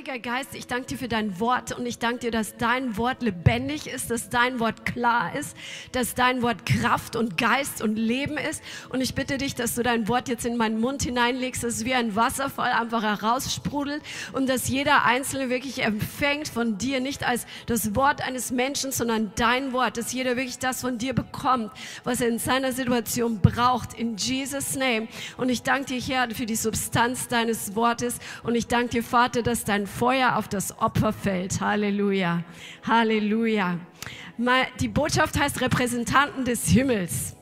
Heiliger Geist, ich danke dir für dein Wort und ich danke dir, dass dein Wort lebendig ist, dass dein Wort klar ist, dass dein Wort Kraft und Geist und Leben ist. Und ich bitte dich, dass du dein Wort jetzt in meinen Mund hineinlegst, dass es wie ein Wasserfall einfach heraussprudelt und dass jeder Einzelne wirklich empfängt von dir, nicht als das Wort eines Menschen, sondern dein Wort, dass jeder wirklich das von dir bekommt, was er in seiner Situation braucht, in Jesus' Name. Und ich danke dir, Herr, für die Substanz deines Wortes und ich danke dir, Vater, dass dein Feuer auf das Opfer fällt. Halleluja. Halleluja. Die Botschaft heißt Repräsentanten des Himmels.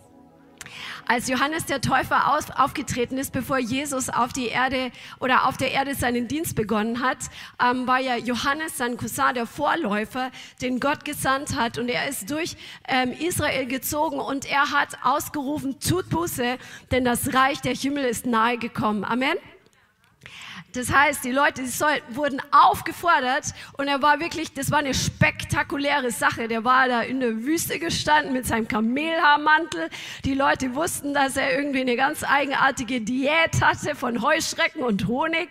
Als Johannes der Täufer auf, aufgetreten ist, bevor Jesus auf die Erde oder auf der Erde seinen Dienst begonnen hat, ähm, war ja Johannes, sein Cousin, der Vorläufer, den Gott gesandt hat. Und er ist durch ähm, Israel gezogen und er hat ausgerufen, tut Buße, denn das Reich der Himmel ist nahe gekommen. Amen. Das heißt, die Leute die soll, wurden aufgefordert und er war wirklich, das war eine spektakuläre Sache. Der war da in der Wüste gestanden mit seinem Kamelhaarmantel. Die Leute wussten, dass er irgendwie eine ganz eigenartige Diät hatte von Heuschrecken und Honig.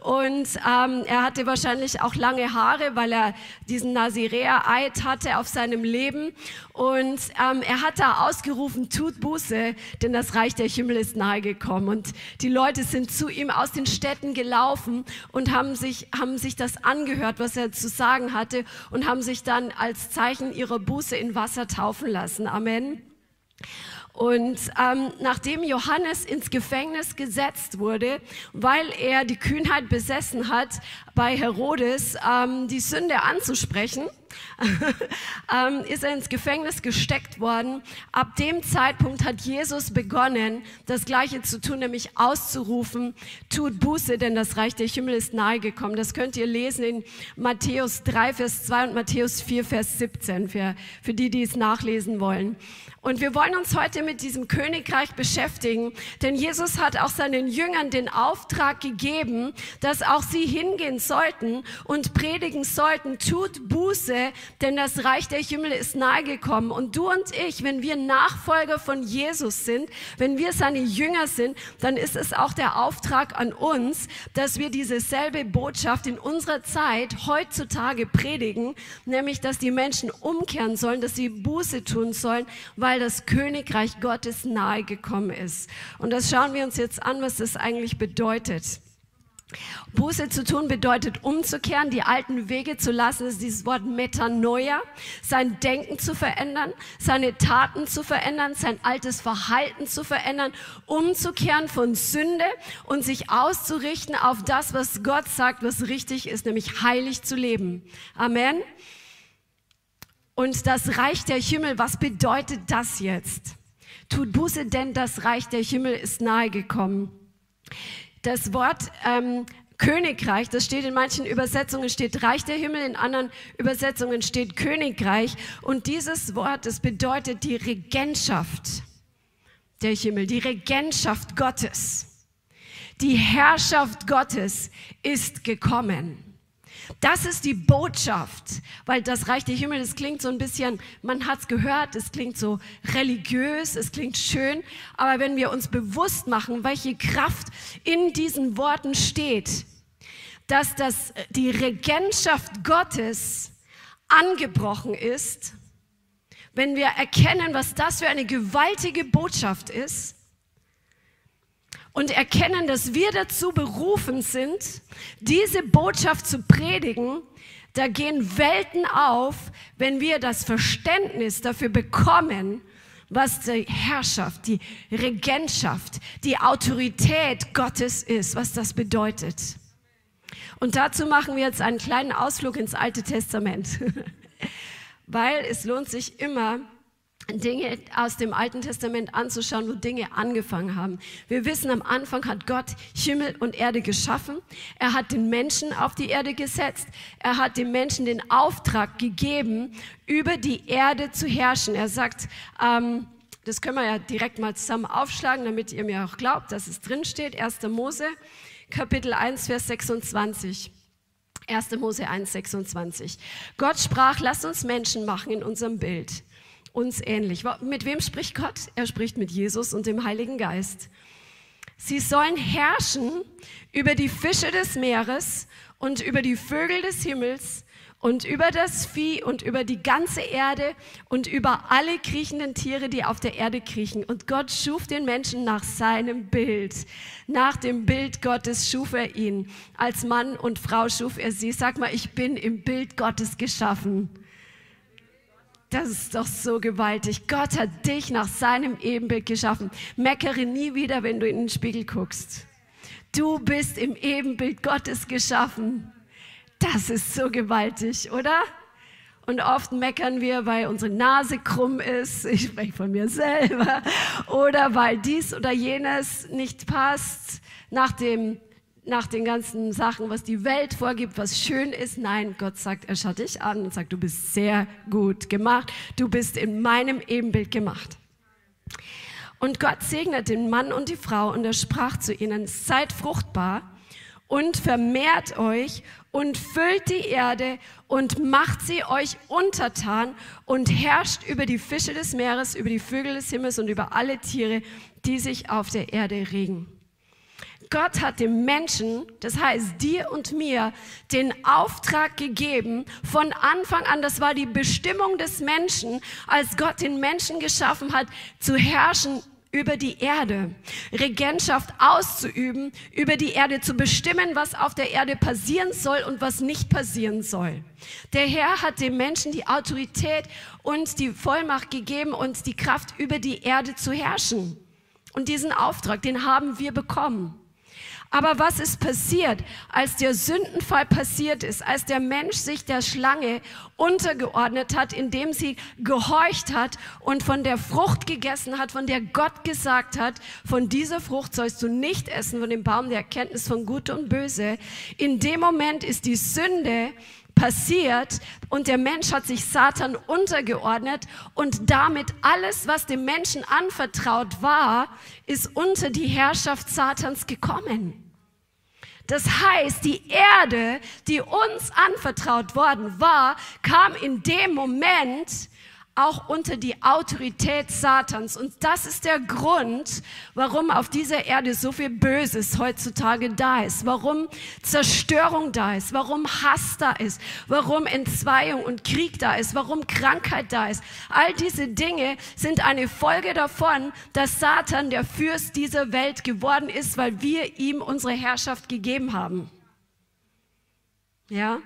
Und ähm, er hatte wahrscheinlich auch lange Haare, weil er diesen Nazirea-Eid hatte auf seinem Leben. Und ähm, er hat da ausgerufen, tut Buße, denn das Reich der Himmel ist nahe gekommen. Und die Leute sind zu ihm aus den Städten gelaufen und haben sich, haben sich das angehört, was er zu sagen hatte und haben sich dann als Zeichen ihrer Buße in Wasser taufen lassen. Amen. Und ähm, nachdem Johannes ins Gefängnis gesetzt wurde, weil er die Kühnheit besessen hat, bei Herodes ähm, die Sünde anzusprechen, ist er ins Gefängnis gesteckt worden. Ab dem Zeitpunkt hat Jesus begonnen, das Gleiche zu tun, nämlich auszurufen, tut Buße, denn das Reich der Himmel ist nahe gekommen. Das könnt ihr lesen in Matthäus 3, Vers 2 und Matthäus 4, Vers 17, für, für die, die es nachlesen wollen. Und wir wollen uns heute mit diesem Königreich beschäftigen, denn Jesus hat auch seinen Jüngern den Auftrag gegeben, dass auch sie hingehen sollten und predigen sollten, tut Buße, denn das Reich der Himmel ist nahe gekommen. Und du und ich, wenn wir Nachfolger von Jesus sind, wenn wir seine Jünger sind, dann ist es auch der Auftrag an uns, dass wir diese selbe Botschaft in unserer Zeit heutzutage predigen, nämlich, dass die Menschen umkehren sollen, dass sie Buße tun sollen, weil das Königreich Gottes nahe gekommen ist. Und das schauen wir uns jetzt an, was das eigentlich bedeutet. Buße zu tun bedeutet umzukehren, die alten Wege zu lassen, ist dieses Wort Metanoia, sein Denken zu verändern, seine Taten zu verändern, sein altes Verhalten zu verändern, umzukehren von Sünde und sich auszurichten auf das, was Gott sagt, was richtig ist, nämlich heilig zu leben. Amen. Und das Reich der Himmel, was bedeutet das jetzt? Tut Buße, denn das Reich der Himmel ist nahe gekommen. Das Wort ähm, Königreich, das steht in manchen Übersetzungen, steht Reich der Himmel, in anderen Übersetzungen steht Königreich. Und dieses Wort, das bedeutet die Regentschaft der Himmel, die Regentschaft Gottes. Die Herrschaft Gottes ist gekommen. Das ist die Botschaft, weil das Reich der Himmel, das klingt so ein bisschen, man hat es gehört, es klingt so religiös, es klingt schön, aber wenn wir uns bewusst machen, welche Kraft in diesen Worten steht, dass das, die Regentschaft Gottes angebrochen ist, wenn wir erkennen, was das für eine gewaltige Botschaft ist, und erkennen, dass wir dazu berufen sind, diese Botschaft zu predigen, da gehen Welten auf, wenn wir das Verständnis dafür bekommen, was die Herrschaft, die Regentschaft, die Autorität Gottes ist, was das bedeutet. Und dazu machen wir jetzt einen kleinen Ausflug ins Alte Testament, weil es lohnt sich immer, Dinge aus dem Alten Testament anzuschauen, wo Dinge angefangen haben. Wir wissen, am Anfang hat Gott Himmel und Erde geschaffen. Er hat den Menschen auf die Erde gesetzt. Er hat dem Menschen den Auftrag gegeben, über die Erde zu herrschen. Er sagt, ähm, das können wir ja direkt mal zusammen aufschlagen, damit ihr mir auch glaubt, dass es drin steht. 1. Mose, Kapitel 1, Vers 26. 1. Mose 1, 26. Gott sprach, lass uns Menschen machen in unserem Bild, uns ähnlich. Mit wem spricht Gott? Er spricht mit Jesus und dem Heiligen Geist. Sie sollen herrschen über die Fische des Meeres und über die Vögel des Himmels und über das Vieh und über die ganze Erde und über alle kriechenden Tiere, die auf der Erde kriechen. Und Gott schuf den Menschen nach seinem Bild. Nach dem Bild Gottes schuf er ihn. Als Mann und Frau schuf er sie. Sag mal, ich bin im Bild Gottes geschaffen. Das ist doch so gewaltig. Gott hat dich nach seinem Ebenbild geschaffen. Meckere nie wieder, wenn du in den Spiegel guckst. Du bist im Ebenbild Gottes geschaffen. Das ist so gewaltig, oder? Und oft meckern wir, weil unsere Nase krumm ist, ich spreche von mir selber, oder weil dies oder jenes nicht passt nach, dem, nach den ganzen Sachen, was die Welt vorgibt, was schön ist. Nein, Gott sagt, er schaut dich an und sagt, du bist sehr gut gemacht, du bist in meinem Ebenbild gemacht. Und Gott segnet den Mann und die Frau und er sprach zu ihnen, seid fruchtbar und vermehrt euch und füllt die Erde und macht sie euch untertan und herrscht über die Fische des Meeres, über die Vögel des Himmels und über alle Tiere, die sich auf der Erde regen. Gott hat dem Menschen, das heißt dir und mir, den Auftrag gegeben, von Anfang an, das war die Bestimmung des Menschen, als Gott den Menschen geschaffen hat, zu herrschen über die Erde, Regentschaft auszuüben, über die Erde zu bestimmen, was auf der Erde passieren soll und was nicht passieren soll. Der Herr hat dem Menschen die Autorität und die Vollmacht gegeben und die Kraft, über die Erde zu herrschen. Und diesen Auftrag, den haben wir bekommen. Aber was ist passiert, als der Sündenfall passiert ist, als der Mensch sich der Schlange untergeordnet hat, indem sie gehorcht hat und von der Frucht gegessen hat, von der Gott gesagt hat, von dieser Frucht sollst du nicht essen, von dem Baum der Erkenntnis von Gut und Böse. In dem Moment ist die Sünde passiert und der Mensch hat sich Satan untergeordnet und damit alles, was dem Menschen anvertraut war, ist unter die Herrschaft Satans gekommen. Das heißt, die Erde, die uns anvertraut worden war, kam in dem Moment auch unter die Autorität Satans. Und das ist der Grund, warum auf dieser Erde so viel Böses heutzutage da ist, warum Zerstörung da ist, warum Hass da ist, warum Entzweiung und Krieg da ist, warum Krankheit da ist. All diese Dinge sind eine Folge davon, dass Satan der Fürst dieser Welt geworden ist, weil wir ihm unsere Herrschaft gegeben haben. Ja,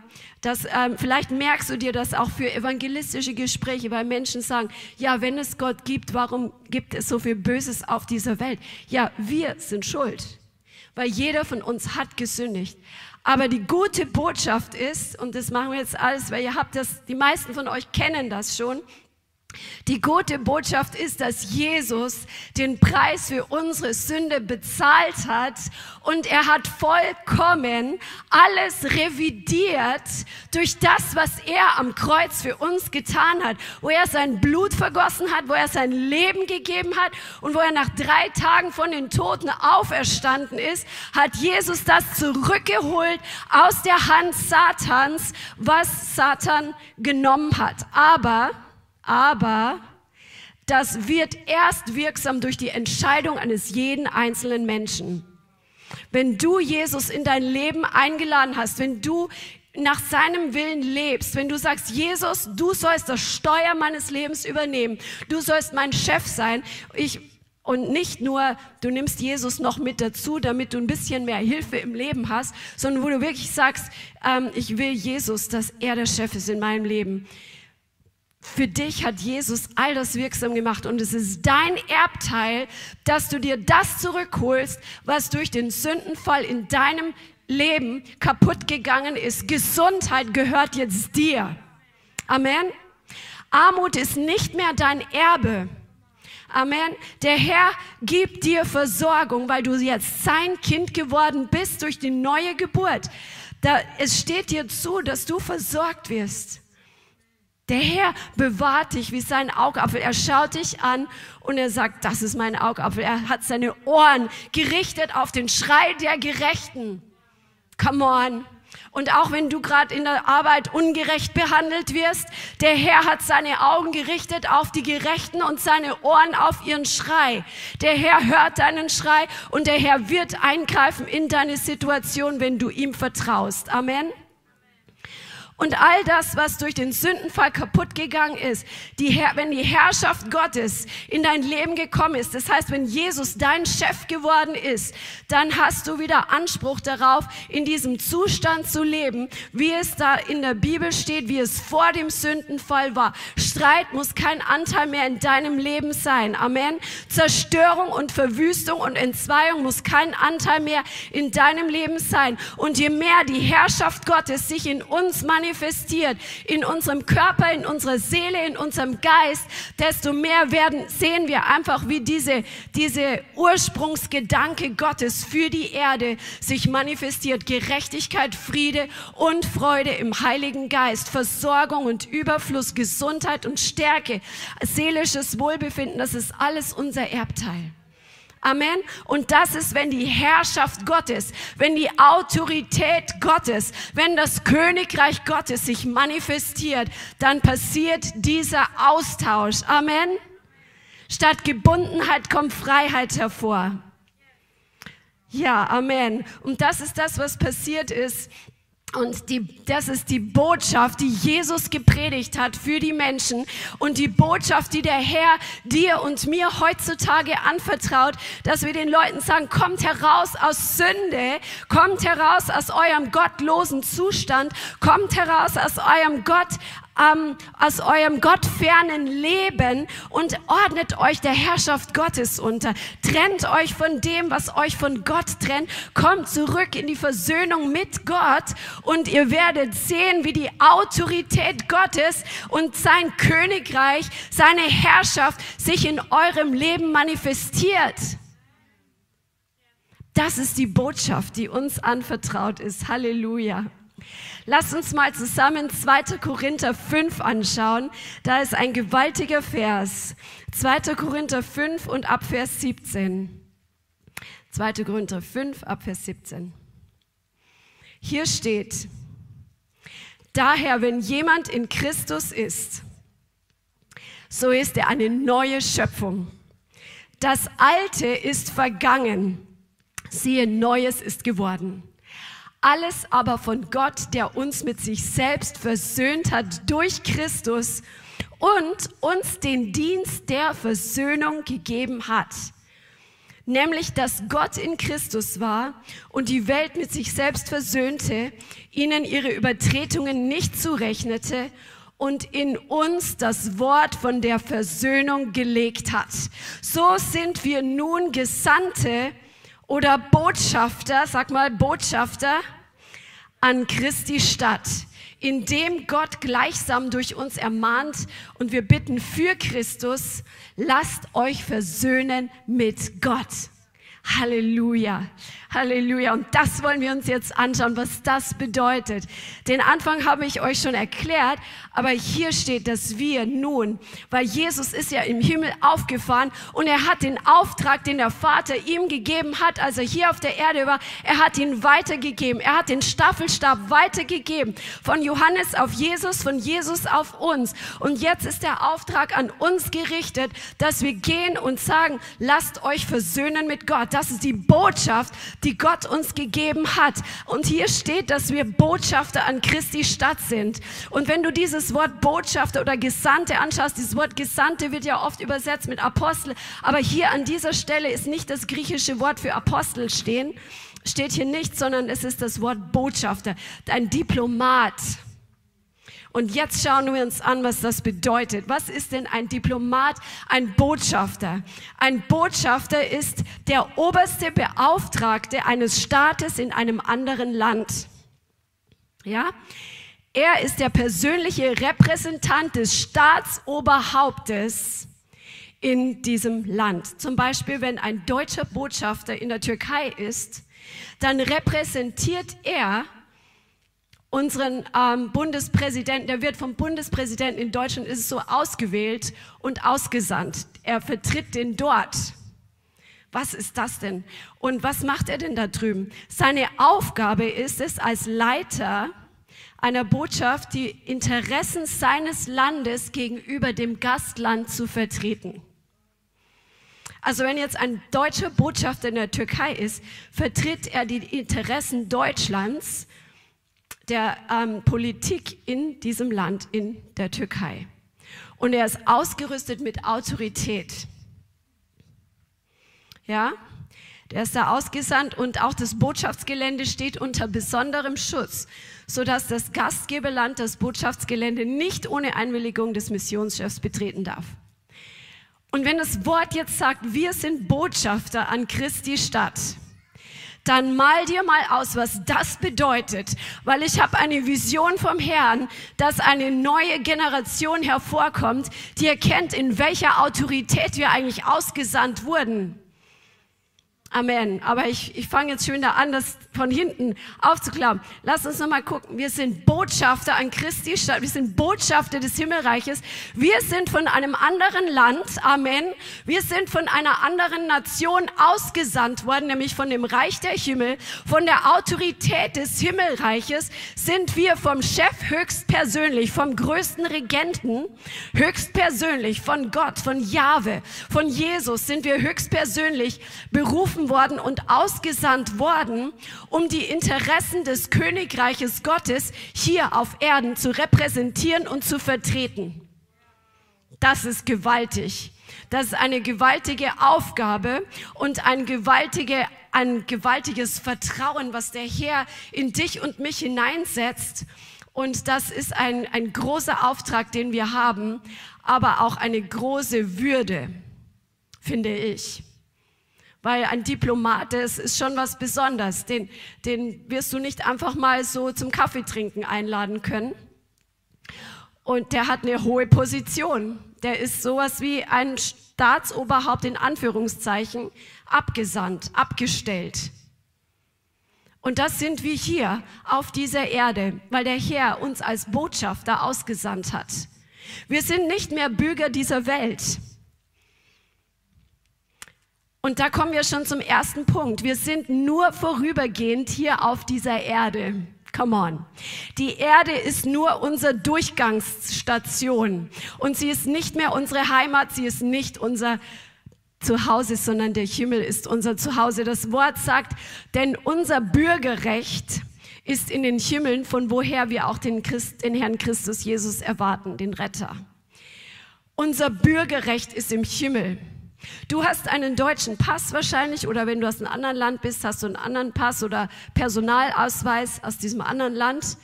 das, ähm, vielleicht merkst du dir das auch für evangelistische Gespräche, weil Menschen sagen, ja, wenn es Gott gibt, warum gibt es so viel Böses auf dieser Welt? Ja, wir sind schuld, weil jeder von uns hat gesündigt. Aber die gute Botschaft ist, und das machen wir jetzt alles, weil ihr habt das, die meisten von euch kennen das schon, die gute Botschaft ist, dass Jesus den Preis für unsere Sünde bezahlt hat und er hat vollkommen alles revidiert durch das, was er am Kreuz für uns getan hat, wo er sein Blut vergossen hat, wo er sein Leben gegeben hat und wo er nach drei Tagen von den Toten auferstanden ist, hat Jesus das zurückgeholt aus der Hand Satans, was Satan genommen hat. Aber aber das wird erst wirksam durch die Entscheidung eines jeden einzelnen Menschen. Wenn du Jesus in dein Leben eingeladen hast, wenn du nach seinem Willen lebst, wenn du sagst, Jesus, du sollst das Steuer meines Lebens übernehmen, du sollst mein Chef sein, ich, und nicht nur, du nimmst Jesus noch mit dazu, damit du ein bisschen mehr Hilfe im Leben hast, sondern wo du wirklich sagst, ähm, ich will Jesus, dass er der Chef ist in meinem Leben für dich hat Jesus all das wirksam gemacht und es ist dein Erbteil, dass du dir das zurückholst, was durch den Sündenfall in deinem Leben kaputt gegangen ist. Gesundheit gehört jetzt dir. Amen. Armut ist nicht mehr dein Erbe. Amen. Der Herr gibt dir Versorgung, weil du jetzt sein Kind geworden bist durch die neue Geburt. Da, es steht dir zu, dass du versorgt wirst. Der Herr bewahrt dich wie sein Augapfel. Er schaut dich an und er sagt, das ist mein Augapfel. Er hat seine Ohren gerichtet auf den Schrei der Gerechten. Come on. Und auch wenn du gerade in der Arbeit ungerecht behandelt wirst, der Herr hat seine Augen gerichtet auf die Gerechten und seine Ohren auf ihren Schrei. Der Herr hört deinen Schrei und der Herr wird eingreifen in deine Situation, wenn du ihm vertraust. Amen. Und all das, was durch den Sündenfall kaputt gegangen ist, die, wenn die Herrschaft Gottes in dein Leben gekommen ist, das heißt, wenn Jesus dein Chef geworden ist, dann hast du wieder Anspruch darauf, in diesem Zustand zu leben, wie es da in der Bibel steht, wie es vor dem Sündenfall war. Streit muss kein Anteil mehr in deinem Leben sein. Amen. Zerstörung und Verwüstung und Entzweiung muss kein Anteil mehr in deinem Leben sein. Und je mehr die Herrschaft Gottes sich in uns manifestiert, manifestiert in unserem Körper, in unserer Seele, in unserem Geist, desto mehr werden, sehen wir einfach, wie diese, diese Ursprungsgedanke Gottes für die Erde sich manifestiert. Gerechtigkeit, Friede und Freude im Heiligen Geist, Versorgung und Überfluss, Gesundheit und Stärke, seelisches Wohlbefinden, das ist alles unser Erbteil. Amen. Und das ist, wenn die Herrschaft Gottes, wenn die Autorität Gottes, wenn das Königreich Gottes sich manifestiert, dann passiert dieser Austausch. Amen. Statt Gebundenheit kommt Freiheit hervor. Ja, Amen. Und das ist das, was passiert ist und die, das ist die Botschaft, die Jesus gepredigt hat für die Menschen und die Botschaft, die der Herr dir und mir heutzutage anvertraut, dass wir den Leuten sagen, kommt heraus aus Sünde, kommt heraus aus eurem gottlosen Zustand, kommt heraus aus eurem Gott ähm, aus eurem gottfernen Leben und ordnet euch der Herrschaft Gottes unter. Trennt euch von dem, was euch von Gott trennt. Kommt zurück in die Versöhnung mit Gott und ihr werdet sehen, wie die Autorität Gottes und sein Königreich, seine Herrschaft sich in eurem Leben manifestiert. Das ist die Botschaft, die uns anvertraut ist. Halleluja. Lass uns mal zusammen 2. Korinther 5 anschauen. Da ist ein gewaltiger Vers. 2. Korinther 5 und ab Vers 17. 2. Korinther 5 ab Vers 17. Hier steht, daher, wenn jemand in Christus ist, so ist er eine neue Schöpfung. Das Alte ist vergangen. Siehe, Neues ist geworden. Alles aber von Gott, der uns mit sich selbst versöhnt hat durch Christus und uns den Dienst der Versöhnung gegeben hat. Nämlich, dass Gott in Christus war und die Welt mit sich selbst versöhnte, ihnen ihre Übertretungen nicht zurechnete und in uns das Wort von der Versöhnung gelegt hat. So sind wir nun Gesandte oder Botschafter, sag mal Botschafter, an Christi Stadt, indem Gott gleichsam durch uns ermahnt und wir bitten für Christus, lasst euch versöhnen mit Gott. Halleluja. Halleluja. Und das wollen wir uns jetzt anschauen, was das bedeutet. Den Anfang habe ich euch schon erklärt, aber hier steht, dass wir nun, weil Jesus ist ja im Himmel aufgefahren und er hat den Auftrag, den der Vater ihm gegeben hat, als er hier auf der Erde war, er hat ihn weitergegeben. Er hat den Staffelstab weitergegeben. Von Johannes auf Jesus, von Jesus auf uns. Und jetzt ist der Auftrag an uns gerichtet, dass wir gehen und sagen, lasst euch versöhnen mit Gott. Das ist die Botschaft, die Gott uns gegeben hat. Und hier steht, dass wir Botschafter an Christi Stadt sind. Und wenn du dieses Wort Botschafter oder Gesandte anschaust, dieses Wort Gesandte wird ja oft übersetzt mit Apostel, aber hier an dieser Stelle ist nicht das griechische Wort für Apostel stehen, steht hier nicht, sondern es ist das Wort Botschafter, ein Diplomat. Und jetzt schauen wir uns an, was das bedeutet. Was ist denn ein Diplomat, ein Botschafter? Ein Botschafter ist der oberste Beauftragte eines Staates in einem anderen Land. Ja? Er ist der persönliche Repräsentant des Staatsoberhauptes in diesem Land. Zum Beispiel, wenn ein deutscher Botschafter in der Türkei ist, dann repräsentiert er unseren ähm, Bundespräsidenten, der wird vom Bundespräsidenten in Deutschland ist so ausgewählt und ausgesandt. Er vertritt den dort. Was ist das denn? Und was macht er denn da drüben? Seine Aufgabe ist es, als Leiter einer Botschaft die Interessen seines Landes gegenüber dem Gastland zu vertreten. Also wenn jetzt ein deutscher Botschafter in der Türkei ist, vertritt er die Interessen Deutschlands, der ähm, Politik in diesem Land, in der Türkei. Und er ist ausgerüstet mit Autorität. Ja, der ist da ausgesandt und auch das Botschaftsgelände steht unter besonderem Schutz, sodass das Gastgeberland das Botschaftsgelände nicht ohne Einwilligung des Missionschefs betreten darf. Und wenn das Wort jetzt sagt, wir sind Botschafter an Christi Stadt, dann mal dir mal aus, was das bedeutet, weil ich habe eine Vision vom Herrn, dass eine neue Generation hervorkommt, die erkennt, in welcher Autorität wir eigentlich ausgesandt wurden. Amen. Aber ich, ich fange jetzt schön da an, das von hinten aufzuklappen. Lass uns nochmal gucken. Wir sind Botschafter an Christi Stadt. Wir sind Botschafter des Himmelreiches. Wir sind von einem anderen Land. Amen. Wir sind von einer anderen Nation ausgesandt worden, nämlich von dem Reich der Himmel. Von der Autorität des Himmelreiches sind wir vom Chef höchstpersönlich, vom größten Regenten höchstpersönlich, von Gott, von Jahwe, von Jesus sind wir höchstpersönlich berufen berufen worden und ausgesandt worden, um die Interessen des Königreiches Gottes hier auf Erden zu repräsentieren und zu vertreten. Das ist gewaltig. Das ist eine gewaltige Aufgabe und ein, gewaltige, ein gewaltiges Vertrauen, was der Herr in dich und mich hineinsetzt. Und das ist ein, ein großer Auftrag, den wir haben, aber auch eine große Würde, finde ich weil ein Diplomat, das ist schon was Besonderes. Den, den wirst du nicht einfach mal so zum Kaffeetrinken einladen können. Und der hat eine hohe Position. Der ist sowas wie ein Staatsoberhaupt in Anführungszeichen abgesandt, abgestellt. Und das sind wir hier auf dieser Erde, weil der Herr uns als Botschafter ausgesandt hat. Wir sind nicht mehr Bürger dieser Welt. Und da kommen wir schon zum ersten Punkt. Wir sind nur vorübergehend hier auf dieser Erde. Come on. Die Erde ist nur unsere Durchgangsstation. Und sie ist nicht mehr unsere Heimat, sie ist nicht unser Zuhause, sondern der Himmel ist unser Zuhause. Das Wort sagt, denn unser Bürgerrecht ist in den Himmeln, von woher wir auch den, Christ, den Herrn Christus Jesus erwarten, den Retter. Unser Bürgerrecht ist im Himmel. Du hast einen deutschen Pass wahrscheinlich oder wenn du aus einem anderen Land bist, hast du einen anderen Pass oder Personalausweis aus diesem anderen Land.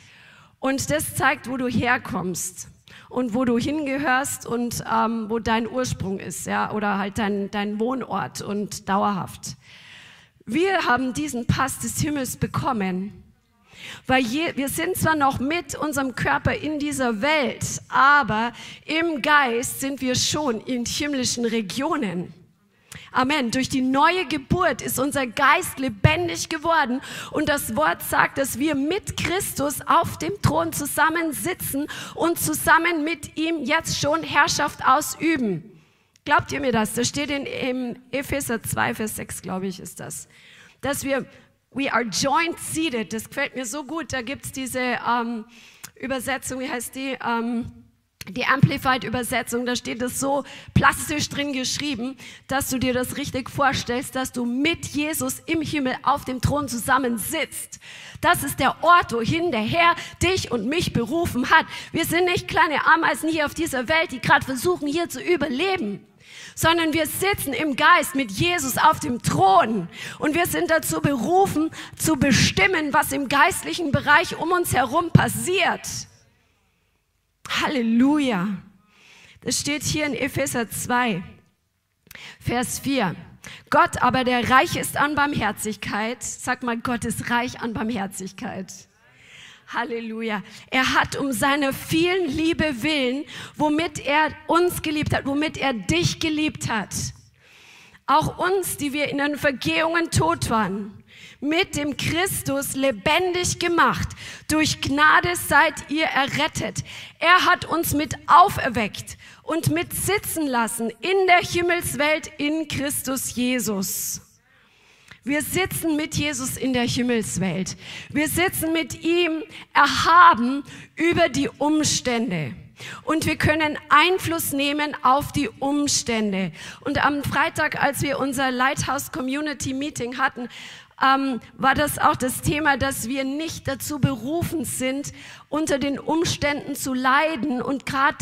Und das zeigt, wo du herkommst und wo du hingehörst und ähm, wo dein Ursprung ist, ja, oder halt dein, dein Wohnort und dauerhaft. Wir haben diesen Pass des Himmels bekommen, weil je, wir sind zwar noch mit unserem Körper in dieser Welt, aber im Geist sind wir schon in himmlischen Regionen. Amen. Durch die neue Geburt ist unser Geist lebendig geworden und das Wort sagt, dass wir mit Christus auf dem Thron zusammensitzen und zusammen mit ihm jetzt schon Herrschaft ausüben. Glaubt ihr mir das? Das steht in, Epheser 2, Vers 6, glaube ich, ist das. Dass wir We are joint seated. Das gefällt mir so gut. Da gibt es diese ähm, Übersetzung, wie heißt die? Ähm, die Amplified-Übersetzung, da steht es so plastisch drin geschrieben, dass du dir das richtig vorstellst, dass du mit Jesus im Himmel auf dem Thron zusammen sitzt. Das ist der Ort, wohin der Herr dich und mich berufen hat. Wir sind nicht kleine Ameisen hier auf dieser Welt, die gerade versuchen, hier zu überleben sondern wir sitzen im Geist mit Jesus auf dem Thron und wir sind dazu berufen, zu bestimmen, was im geistlichen Bereich um uns herum passiert. Halleluja. Das steht hier in Epheser 2, Vers 4. Gott aber, der reich ist an Barmherzigkeit, sag mal, Gott ist reich an Barmherzigkeit Halleluja. Er hat um seine vielen Liebe willen, womit er uns geliebt hat, womit er dich geliebt hat. Auch uns, die wir in den Vergehungen tot waren, mit dem Christus lebendig gemacht. Durch Gnade seid ihr errettet. Er hat uns mit auferweckt und mit sitzen lassen in der Himmelswelt in Christus Jesus. Wir sitzen mit Jesus in der Himmelswelt. Wir sitzen mit ihm erhaben über die Umstände. Und wir können Einfluss nehmen auf die Umstände. Und am Freitag, als wir unser Lighthouse Community Meeting hatten, ähm, war das auch das Thema, dass wir nicht dazu berufen sind, unter den Umständen zu leiden und gerade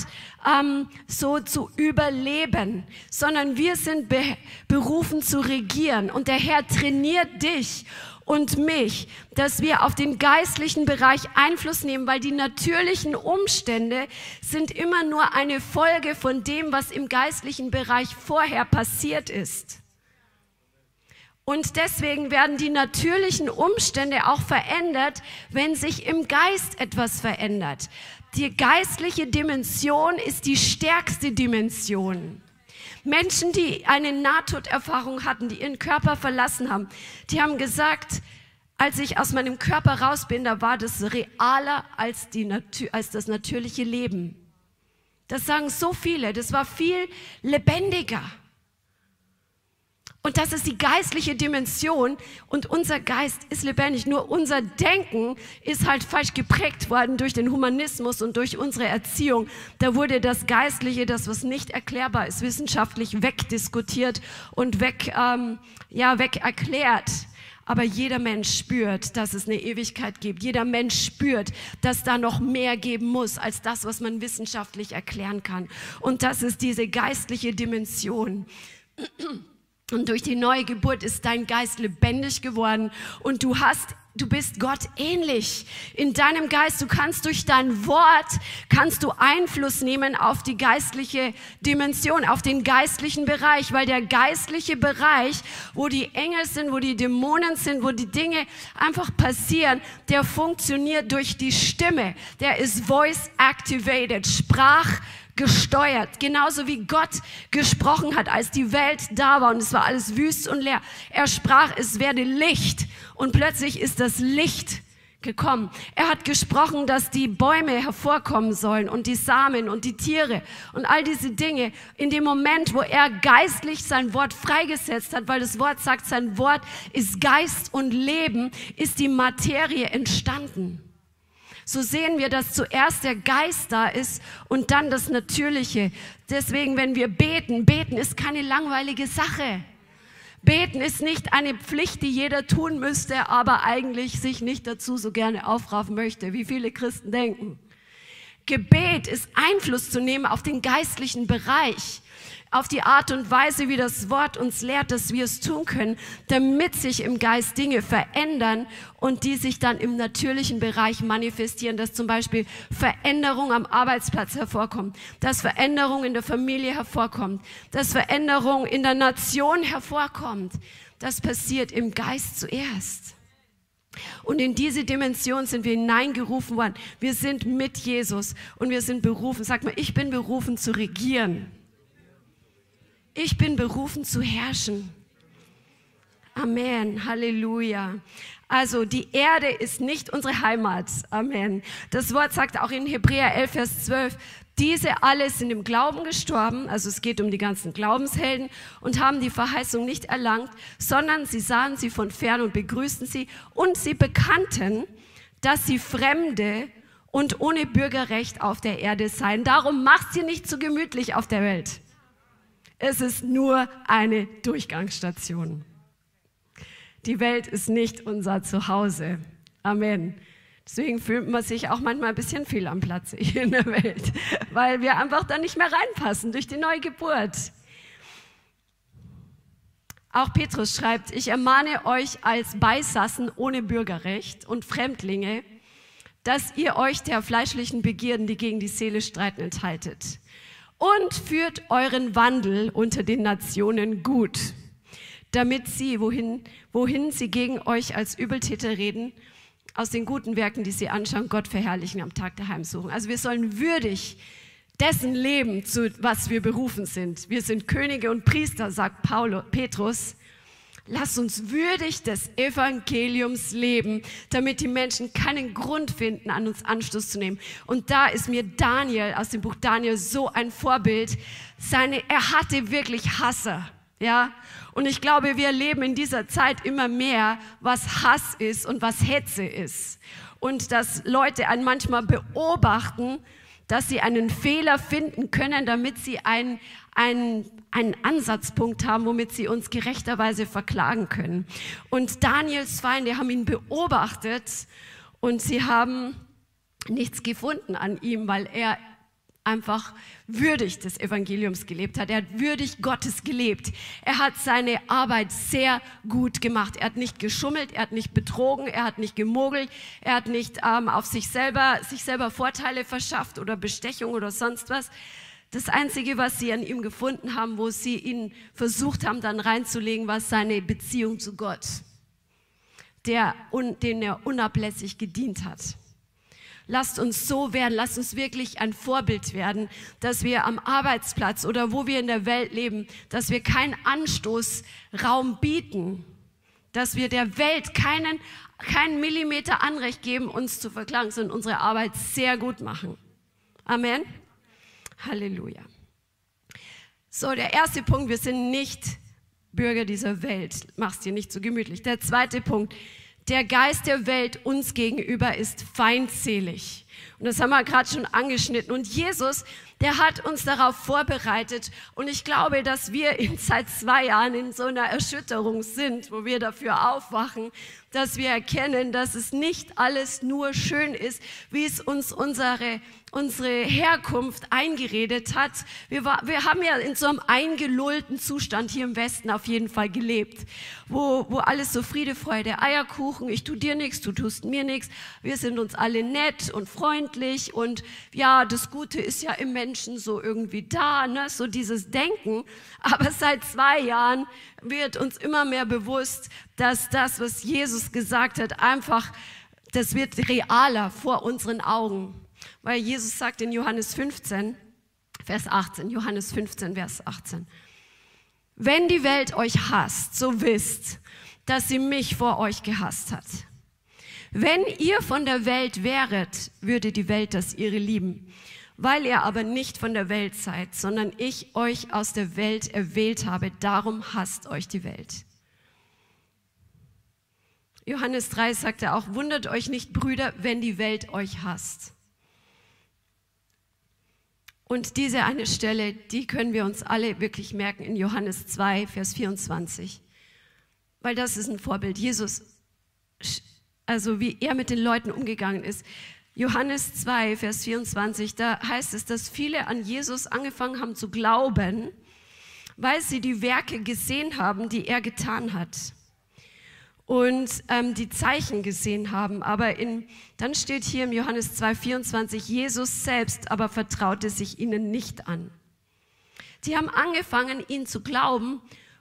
ähm, so zu überleben, sondern wir sind be berufen zu regieren. Und der Herr trainiert dich und mich, dass wir auf den geistlichen Bereich Einfluss nehmen, weil die natürlichen Umstände sind immer nur eine Folge von dem, was im geistlichen Bereich vorher passiert ist. Und deswegen werden die natürlichen Umstände auch verändert, wenn sich im Geist etwas verändert. Die geistliche Dimension ist die stärkste Dimension. Menschen, die eine Nahtoderfahrung hatten, die ihren Körper verlassen haben, die haben gesagt, als ich aus meinem Körper raus bin, da war das realer als, die, als das natürliche Leben. Das sagen so viele, das war viel lebendiger. Und das ist die geistliche Dimension. Und unser Geist ist lebendig. Nur unser Denken ist halt falsch geprägt worden durch den Humanismus und durch unsere Erziehung. Da wurde das Geistliche, das was nicht erklärbar ist, wissenschaftlich wegdiskutiert und weg, ähm, ja, weg erklärt. Aber jeder Mensch spürt, dass es eine Ewigkeit gibt. Jeder Mensch spürt, dass da noch mehr geben muss als das, was man wissenschaftlich erklären kann. Und das ist diese geistliche Dimension. Und durch die neue Geburt ist dein Geist lebendig geworden und du hast du bist Gott ähnlich in deinem Geist. Du kannst durch dein Wort, kannst du Einfluss nehmen auf die geistliche Dimension, auf den geistlichen Bereich, weil der geistliche Bereich, wo die Engel sind, wo die Dämonen sind, wo die Dinge einfach passieren, der funktioniert durch die Stimme. Der ist voice activated, Sprach gesteuert, genauso wie Gott gesprochen hat, als die Welt da war und es war alles wüst und leer. Er sprach, es werde Licht und plötzlich ist das Licht gekommen. Er hat gesprochen, dass die Bäume hervorkommen sollen und die Samen und die Tiere und all diese Dinge. In dem Moment, wo er geistlich sein Wort freigesetzt hat, weil das Wort sagt, sein Wort ist Geist und Leben, ist die Materie entstanden so sehen wir, dass zuerst der Geist da ist und dann das Natürliche. Deswegen, wenn wir beten, beten ist keine langweilige Sache. Beten ist nicht eine Pflicht, die jeder tun müsste, aber eigentlich sich nicht dazu so gerne aufraffen möchte, wie viele Christen denken. Gebet ist Einfluss zu nehmen auf den geistlichen Bereich auf die Art und Weise, wie das Wort uns lehrt, dass wir es tun können, damit sich im Geist Dinge verändern und die sich dann im natürlichen Bereich manifestieren, dass zum Beispiel Veränderung am Arbeitsplatz hervorkommt, dass Veränderung in der Familie hervorkommt, dass Veränderung in der Nation hervorkommt. Das passiert im Geist zuerst. Und in diese Dimension sind wir hineingerufen worden. Wir sind mit Jesus und wir sind berufen. Sag mal, ich bin berufen zu regieren. Ich bin berufen zu herrschen. Amen. Halleluja. Also die Erde ist nicht unsere Heimat. Amen. Das Wort sagt auch in Hebräer 11, Vers 12, diese alle sind im Glauben gestorben, also es geht um die ganzen Glaubenshelden, und haben die Verheißung nicht erlangt, sondern sie sahen sie von fern und begrüßten sie und sie bekannten, dass sie Fremde und ohne Bürgerrecht auf der Erde seien. Darum macht sie nicht so gemütlich auf der Welt. Es ist nur eine Durchgangsstation. Die Welt ist nicht unser Zuhause. Amen. Deswegen fühlt man sich auch manchmal ein bisschen fehl am Platz hier in der Welt, weil wir einfach da nicht mehr reinpassen durch die neue Geburt. Auch Petrus schreibt, ich ermahne euch als Beisassen ohne Bürgerrecht und Fremdlinge, dass ihr euch der fleischlichen Begierden, die gegen die Seele streiten, enthaltet und führt euren Wandel unter den Nationen gut, damit sie, wohin, wohin sie gegen euch als Übeltäter reden, aus den guten Werken, die sie anschauen, Gott verherrlichen am Tag der Heimsuchung. Also wir sollen würdig dessen leben, zu was wir berufen sind. Wir sind Könige und Priester, sagt Paulus, Petrus. Lass uns würdig des Evangeliums leben, damit die Menschen keinen Grund finden, an uns Anstoß zu nehmen. Und da ist mir Daniel aus dem Buch Daniel so ein Vorbild. Seine, er hatte wirklich Hasser. Ja, und ich glaube, wir erleben in dieser Zeit immer mehr, was Hass ist und was Hetze ist. Und dass Leute einen manchmal beobachten, dass sie einen Fehler finden können, damit sie einen, einen, einen Ansatzpunkt haben, womit sie uns gerechterweise verklagen können. Und Daniels Feinde haben ihn beobachtet und sie haben nichts gefunden an ihm, weil er einfach würdig des Evangeliums gelebt hat. Er hat würdig Gottes gelebt. Er hat seine Arbeit sehr gut gemacht. Er hat nicht geschummelt, er hat nicht betrogen, er hat nicht gemogelt, er hat nicht ähm, auf sich selber, sich selber Vorteile verschafft oder Bestechung oder sonst was. Das Einzige, was sie an ihm gefunden haben, wo sie ihn versucht haben, dann reinzulegen, war seine Beziehung zu Gott, der, den er unablässig gedient hat. Lasst uns so werden, lasst uns wirklich ein Vorbild werden, dass wir am Arbeitsplatz oder wo wir in der Welt leben, dass wir keinen Anstoßraum bieten, dass wir der Welt keinen, keinen Millimeter Anrecht geben, uns zu verklagen, sondern unsere Arbeit sehr gut machen. Amen. Halleluja. So, der erste Punkt, wir sind nicht Bürger dieser Welt. Mach's dir nicht so gemütlich. Der zweite Punkt, der Geist der Welt uns gegenüber ist feindselig. Und das haben wir gerade schon angeschnitten. Und Jesus, der hat uns darauf vorbereitet. Und ich glaube, dass wir in seit zwei Jahren in so einer Erschütterung sind, wo wir dafür aufwachen, dass wir erkennen, dass es nicht alles nur schön ist, wie es uns unsere unsere Herkunft eingeredet hat. Wir, war, wir haben ja in so einem eingelullten Zustand hier im Westen auf jeden Fall gelebt, wo, wo alles so Friede, Freude, Eierkuchen, ich tu dir nichts, du tust mir nichts, wir sind uns alle nett und freundlich und ja, das Gute ist ja im Menschen so irgendwie da, ne? so dieses Denken. Aber seit zwei Jahren wird uns immer mehr bewusst, dass das, was Jesus gesagt hat, einfach, das wird realer vor unseren Augen. Weil Jesus sagt in Johannes 15, Vers 18, Johannes 15, Vers 18, wenn die Welt euch hasst, so wisst, dass sie mich vor euch gehasst hat. Wenn ihr von der Welt wäret, würde die Welt das ihre lieben. Weil ihr aber nicht von der Welt seid, sondern ich euch aus der Welt erwählt habe, darum hasst euch die Welt. Johannes 3 sagt er auch, wundert euch nicht, Brüder, wenn die Welt euch hasst. Und diese eine Stelle, die können wir uns alle wirklich merken in Johannes 2, Vers 24. Weil das ist ein Vorbild. Jesus, also wie er mit den Leuten umgegangen ist. Johannes 2, Vers 24, da heißt es, dass viele an Jesus angefangen haben zu glauben, weil sie die Werke gesehen haben, die er getan hat und ähm, die Zeichen gesehen haben. Aber in, dann steht hier im Johannes 2,24, Jesus selbst aber vertraute sich ihnen nicht an. Die haben angefangen, ihn zu glauben,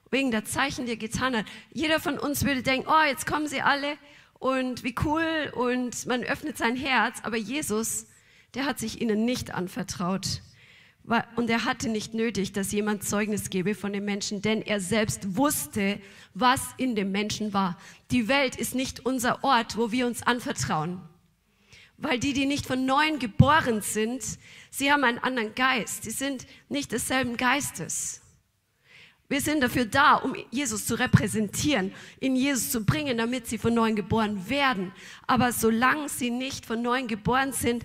wegen der Zeichen, die er getan hat. Jeder von uns würde denken, oh, jetzt kommen sie alle und wie cool und man öffnet sein Herz. Aber Jesus, der hat sich ihnen nicht anvertraut. Und er hatte nicht nötig, dass jemand Zeugnis gebe von dem Menschen, denn er selbst wusste, was in dem Menschen war. Die Welt ist nicht unser Ort, wo wir uns anvertrauen. Weil die, die nicht von neuem geboren sind, sie haben einen anderen Geist. Sie sind nicht desselben Geistes. Wir sind dafür da, um Jesus zu repräsentieren, in Jesus zu bringen, damit sie von neuem geboren werden. Aber solange sie nicht von neuem geboren sind,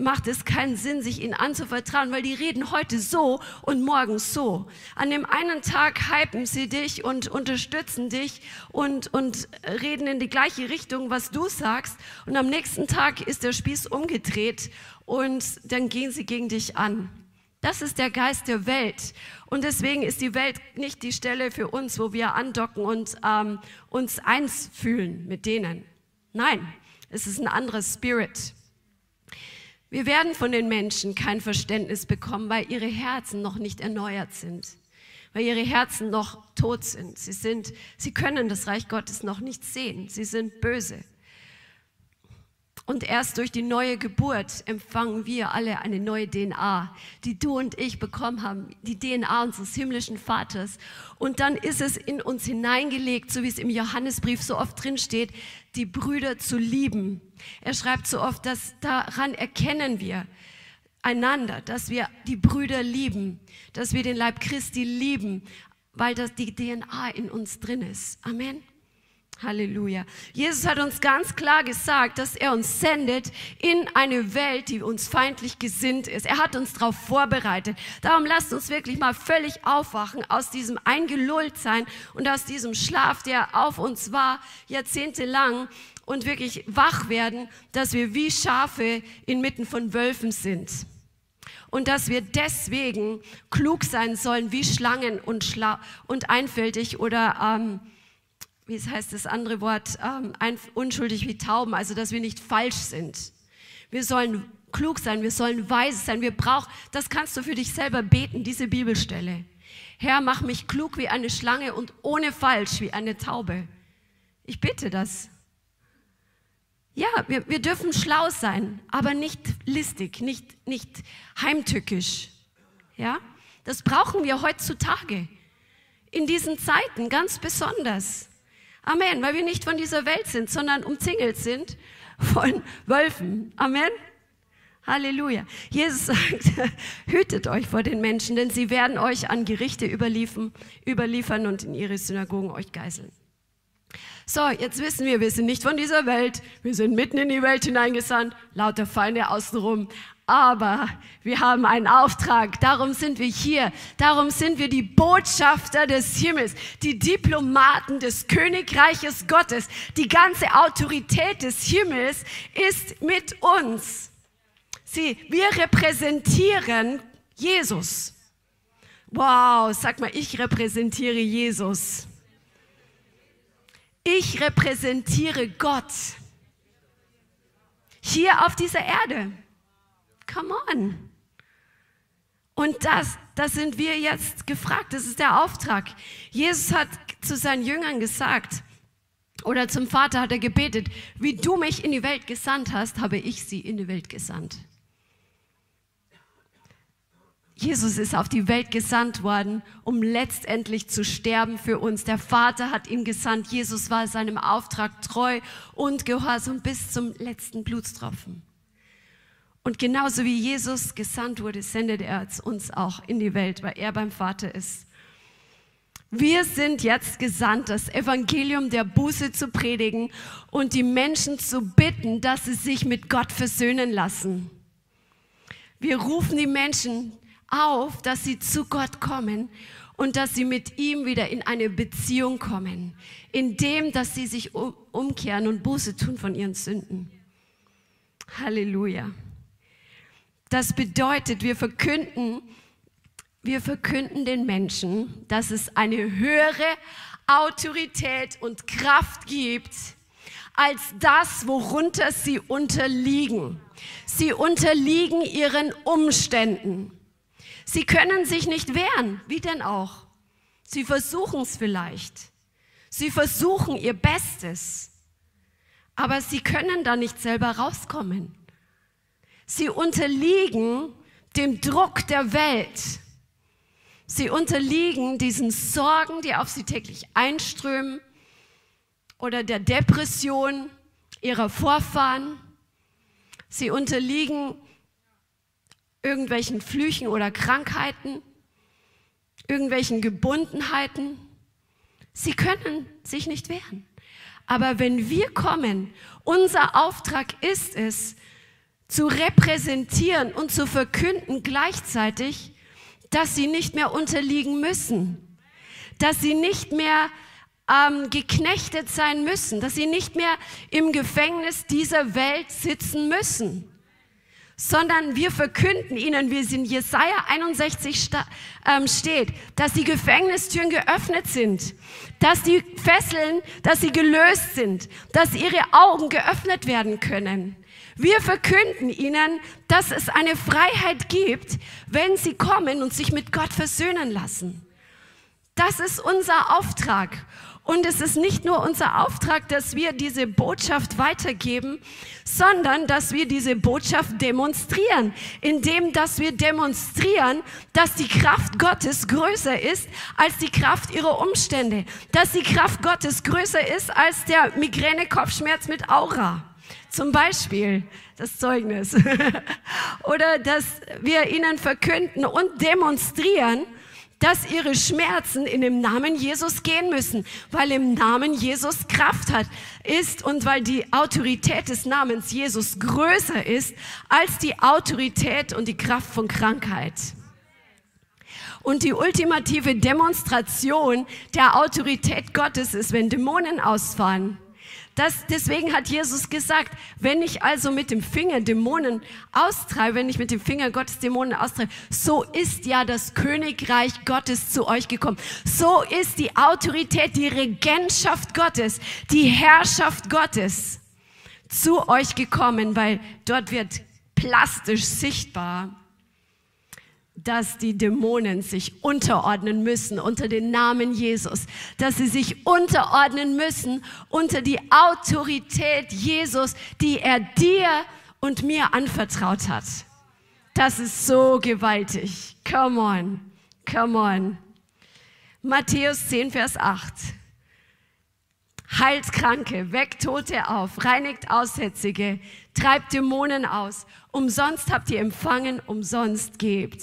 macht es keinen Sinn, sich ihnen anzuvertrauen, weil die reden heute so und morgen so. An dem einen Tag hypen sie dich und unterstützen dich und, und reden in die gleiche Richtung, was du sagst. Und am nächsten Tag ist der Spieß umgedreht und dann gehen sie gegen dich an. Das ist der Geist der Welt. Und deswegen ist die Welt nicht die Stelle für uns, wo wir andocken und ähm, uns eins fühlen mit denen. Nein, es ist ein anderes Spirit. Wir werden von den Menschen kein Verständnis bekommen, weil ihre Herzen noch nicht erneuert sind, weil ihre Herzen noch tot sind. Sie, sind, sie können das Reich Gottes noch nicht sehen. Sie sind böse. Und erst durch die neue Geburt empfangen wir alle eine neue DNA, die du und ich bekommen haben, die DNA unseres himmlischen Vaters. Und dann ist es in uns hineingelegt, so wie es im Johannesbrief so oft drin steht, die Brüder zu lieben. Er schreibt so oft, dass daran erkennen wir einander, dass wir die Brüder lieben, dass wir den Leib Christi lieben, weil das die DNA in uns drin ist. Amen. Halleluja. Jesus hat uns ganz klar gesagt, dass er uns sendet in eine Welt, die uns feindlich gesinnt ist. Er hat uns darauf vorbereitet. Darum lasst uns wirklich mal völlig aufwachen aus diesem Eingelulltsein und aus diesem Schlaf, der auf uns war, jahrzehntelang und wirklich wach werden, dass wir wie Schafe inmitten von Wölfen sind. Und dass wir deswegen klug sein sollen wie Schlangen und, schla und einfältig oder ähm, wie es heißt das andere Wort, ähm, unschuldig wie Tauben, also dass wir nicht falsch sind. Wir sollen klug sein, wir sollen weise sein, wir brauchen, das kannst du für dich selber beten, diese Bibelstelle. Herr, mach mich klug wie eine Schlange und ohne falsch wie eine Taube. Ich bitte das. Ja, wir, wir dürfen schlau sein, aber nicht listig, nicht, nicht heimtückisch. Ja, das brauchen wir heutzutage. In diesen Zeiten ganz besonders. Amen, weil wir nicht von dieser Welt sind, sondern umzingelt sind von Wölfen. Amen. Halleluja. Jesus sagt, hütet euch vor den Menschen, denn sie werden euch an Gerichte überliefern, überliefern und in ihre Synagogen euch geißeln. So, jetzt wissen wir, wir sind nicht von dieser Welt, wir sind mitten in die Welt hineingesandt, lauter Feinde außenrum, aber wir haben einen Auftrag, darum sind wir hier, darum sind wir die Botschafter des Himmels, die Diplomaten des Königreiches Gottes. Die ganze Autorität des Himmels ist mit uns. Sie, wir repräsentieren Jesus. Wow, sag mal, ich repräsentiere Jesus. Ich repräsentiere Gott hier auf dieser Erde. Come on. Und das, das sind wir jetzt gefragt. Das ist der Auftrag. Jesus hat zu seinen Jüngern gesagt, oder zum Vater hat er gebetet, wie du mich in die Welt gesandt hast, habe ich sie in die Welt gesandt. Jesus ist auf die Welt gesandt worden, um letztendlich zu sterben für uns. Der Vater hat ihn gesandt. Jesus war seinem Auftrag treu und gehorsam bis zum letzten Blutstropfen. Und genauso wie Jesus gesandt wurde, sendet er uns auch in die Welt, weil er beim Vater ist. Wir sind jetzt gesandt, das Evangelium der Buße zu predigen und die Menschen zu bitten, dass sie sich mit Gott versöhnen lassen. Wir rufen die Menschen auf, dass sie zu Gott kommen und dass sie mit ihm wieder in eine Beziehung kommen, indem dass sie sich umkehren und Buße tun von ihren Sünden. Halleluja. Das bedeutet, wir verkünden, wir verkünden den Menschen, dass es eine höhere Autorität und Kraft gibt als das, worunter sie unterliegen. Sie unterliegen ihren Umständen. Sie können sich nicht wehren, wie denn auch. Sie versuchen es vielleicht. Sie versuchen ihr Bestes. Aber sie können da nicht selber rauskommen. Sie unterliegen dem Druck der Welt. Sie unterliegen diesen Sorgen, die auf sie täglich einströmen oder der Depression ihrer Vorfahren. Sie unterliegen irgendwelchen Flüchen oder Krankheiten, irgendwelchen Gebundenheiten. Sie können sich nicht wehren. Aber wenn wir kommen, unser Auftrag ist es, zu repräsentieren und zu verkünden gleichzeitig, dass sie nicht mehr unterliegen müssen, dass sie nicht mehr ähm, geknechtet sein müssen, dass sie nicht mehr im Gefängnis dieser Welt sitzen müssen, sondern wir verkünden ihnen, wie es in Jesaja 61 ähm, steht, dass die Gefängnistüren geöffnet sind, dass die Fesseln, dass sie gelöst sind, dass ihre Augen geöffnet werden können wir verkünden ihnen, dass es eine Freiheit gibt, wenn sie kommen und sich mit Gott versöhnen lassen. Das ist unser Auftrag. Und es ist nicht nur unser Auftrag, dass wir diese Botschaft weitergeben, sondern dass wir diese Botschaft demonstrieren, indem dass wir demonstrieren, dass die Kraft Gottes größer ist als die Kraft ihrer Umstände, dass die Kraft Gottes größer ist als der Migräne-Kopfschmerz mit Aura. Zum Beispiel das Zeugnis. Oder dass wir ihnen verkünden und demonstrieren, dass ihre Schmerzen in dem Namen Jesus gehen müssen, weil im Namen Jesus Kraft hat, ist und weil die Autorität des Namens Jesus größer ist als die Autorität und die Kraft von Krankheit. Und die ultimative Demonstration der Autorität Gottes ist, wenn Dämonen ausfahren. Das, deswegen hat Jesus gesagt, wenn ich also mit dem Finger Dämonen austreibe, wenn ich mit dem Finger Gottes Dämonen austreibe, so ist ja das Königreich Gottes zu euch gekommen. So ist die Autorität, die Regentschaft Gottes, die Herrschaft Gottes zu euch gekommen, weil dort wird plastisch sichtbar, dass die Dämonen sich unterordnen müssen unter den Namen Jesus, dass sie sich unterordnen müssen unter die Autorität Jesus, die er dir und mir anvertraut hat. Das ist so gewaltig. Come on, come on. Matthäus 10, Vers 8. Heilt Kranke, weckt Tote auf, reinigt Aussätzige, treibt Dämonen aus. Umsonst habt ihr empfangen, umsonst gebt.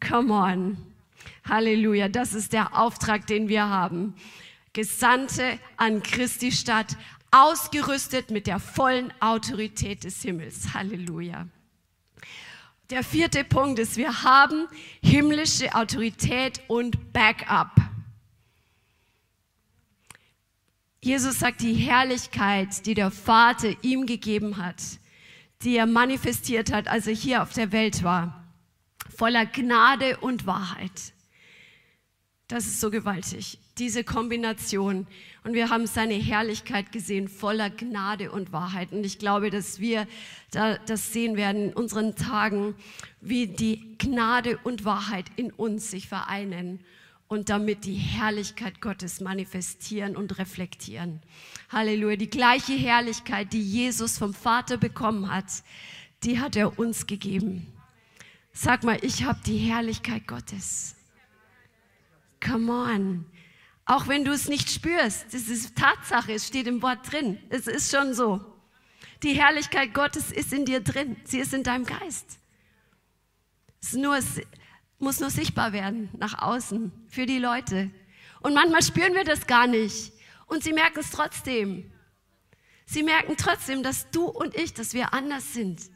Come on. Halleluja. Das ist der Auftrag, den wir haben. Gesandte an Christi Stadt, ausgerüstet mit der vollen Autorität des Himmels. Halleluja. Der vierte Punkt ist, wir haben himmlische Autorität und Backup. Jesus sagt, die Herrlichkeit, die der Vater ihm gegeben hat, die er manifestiert hat, als er hier auf der Welt war, voller Gnade und Wahrheit. Das ist so gewaltig, diese Kombination. Und wir haben seine Herrlichkeit gesehen, voller Gnade und Wahrheit. Und ich glaube, dass wir das sehen werden in unseren Tagen, wie die Gnade und Wahrheit in uns sich vereinen und damit die Herrlichkeit Gottes manifestieren und reflektieren. Halleluja. Die gleiche Herrlichkeit, die Jesus vom Vater bekommen hat, die hat er uns gegeben. Sag mal, ich habe die Herrlichkeit Gottes. Come on. Auch wenn du es nicht spürst, das ist Tatsache, es steht im Wort drin. Es ist schon so. Die Herrlichkeit Gottes ist in dir drin. Sie ist in deinem Geist. Es nur, muss nur sichtbar werden nach außen für die Leute. Und manchmal spüren wir das gar nicht. Und sie merken es trotzdem. Sie merken trotzdem, dass du und ich, dass wir anders sind.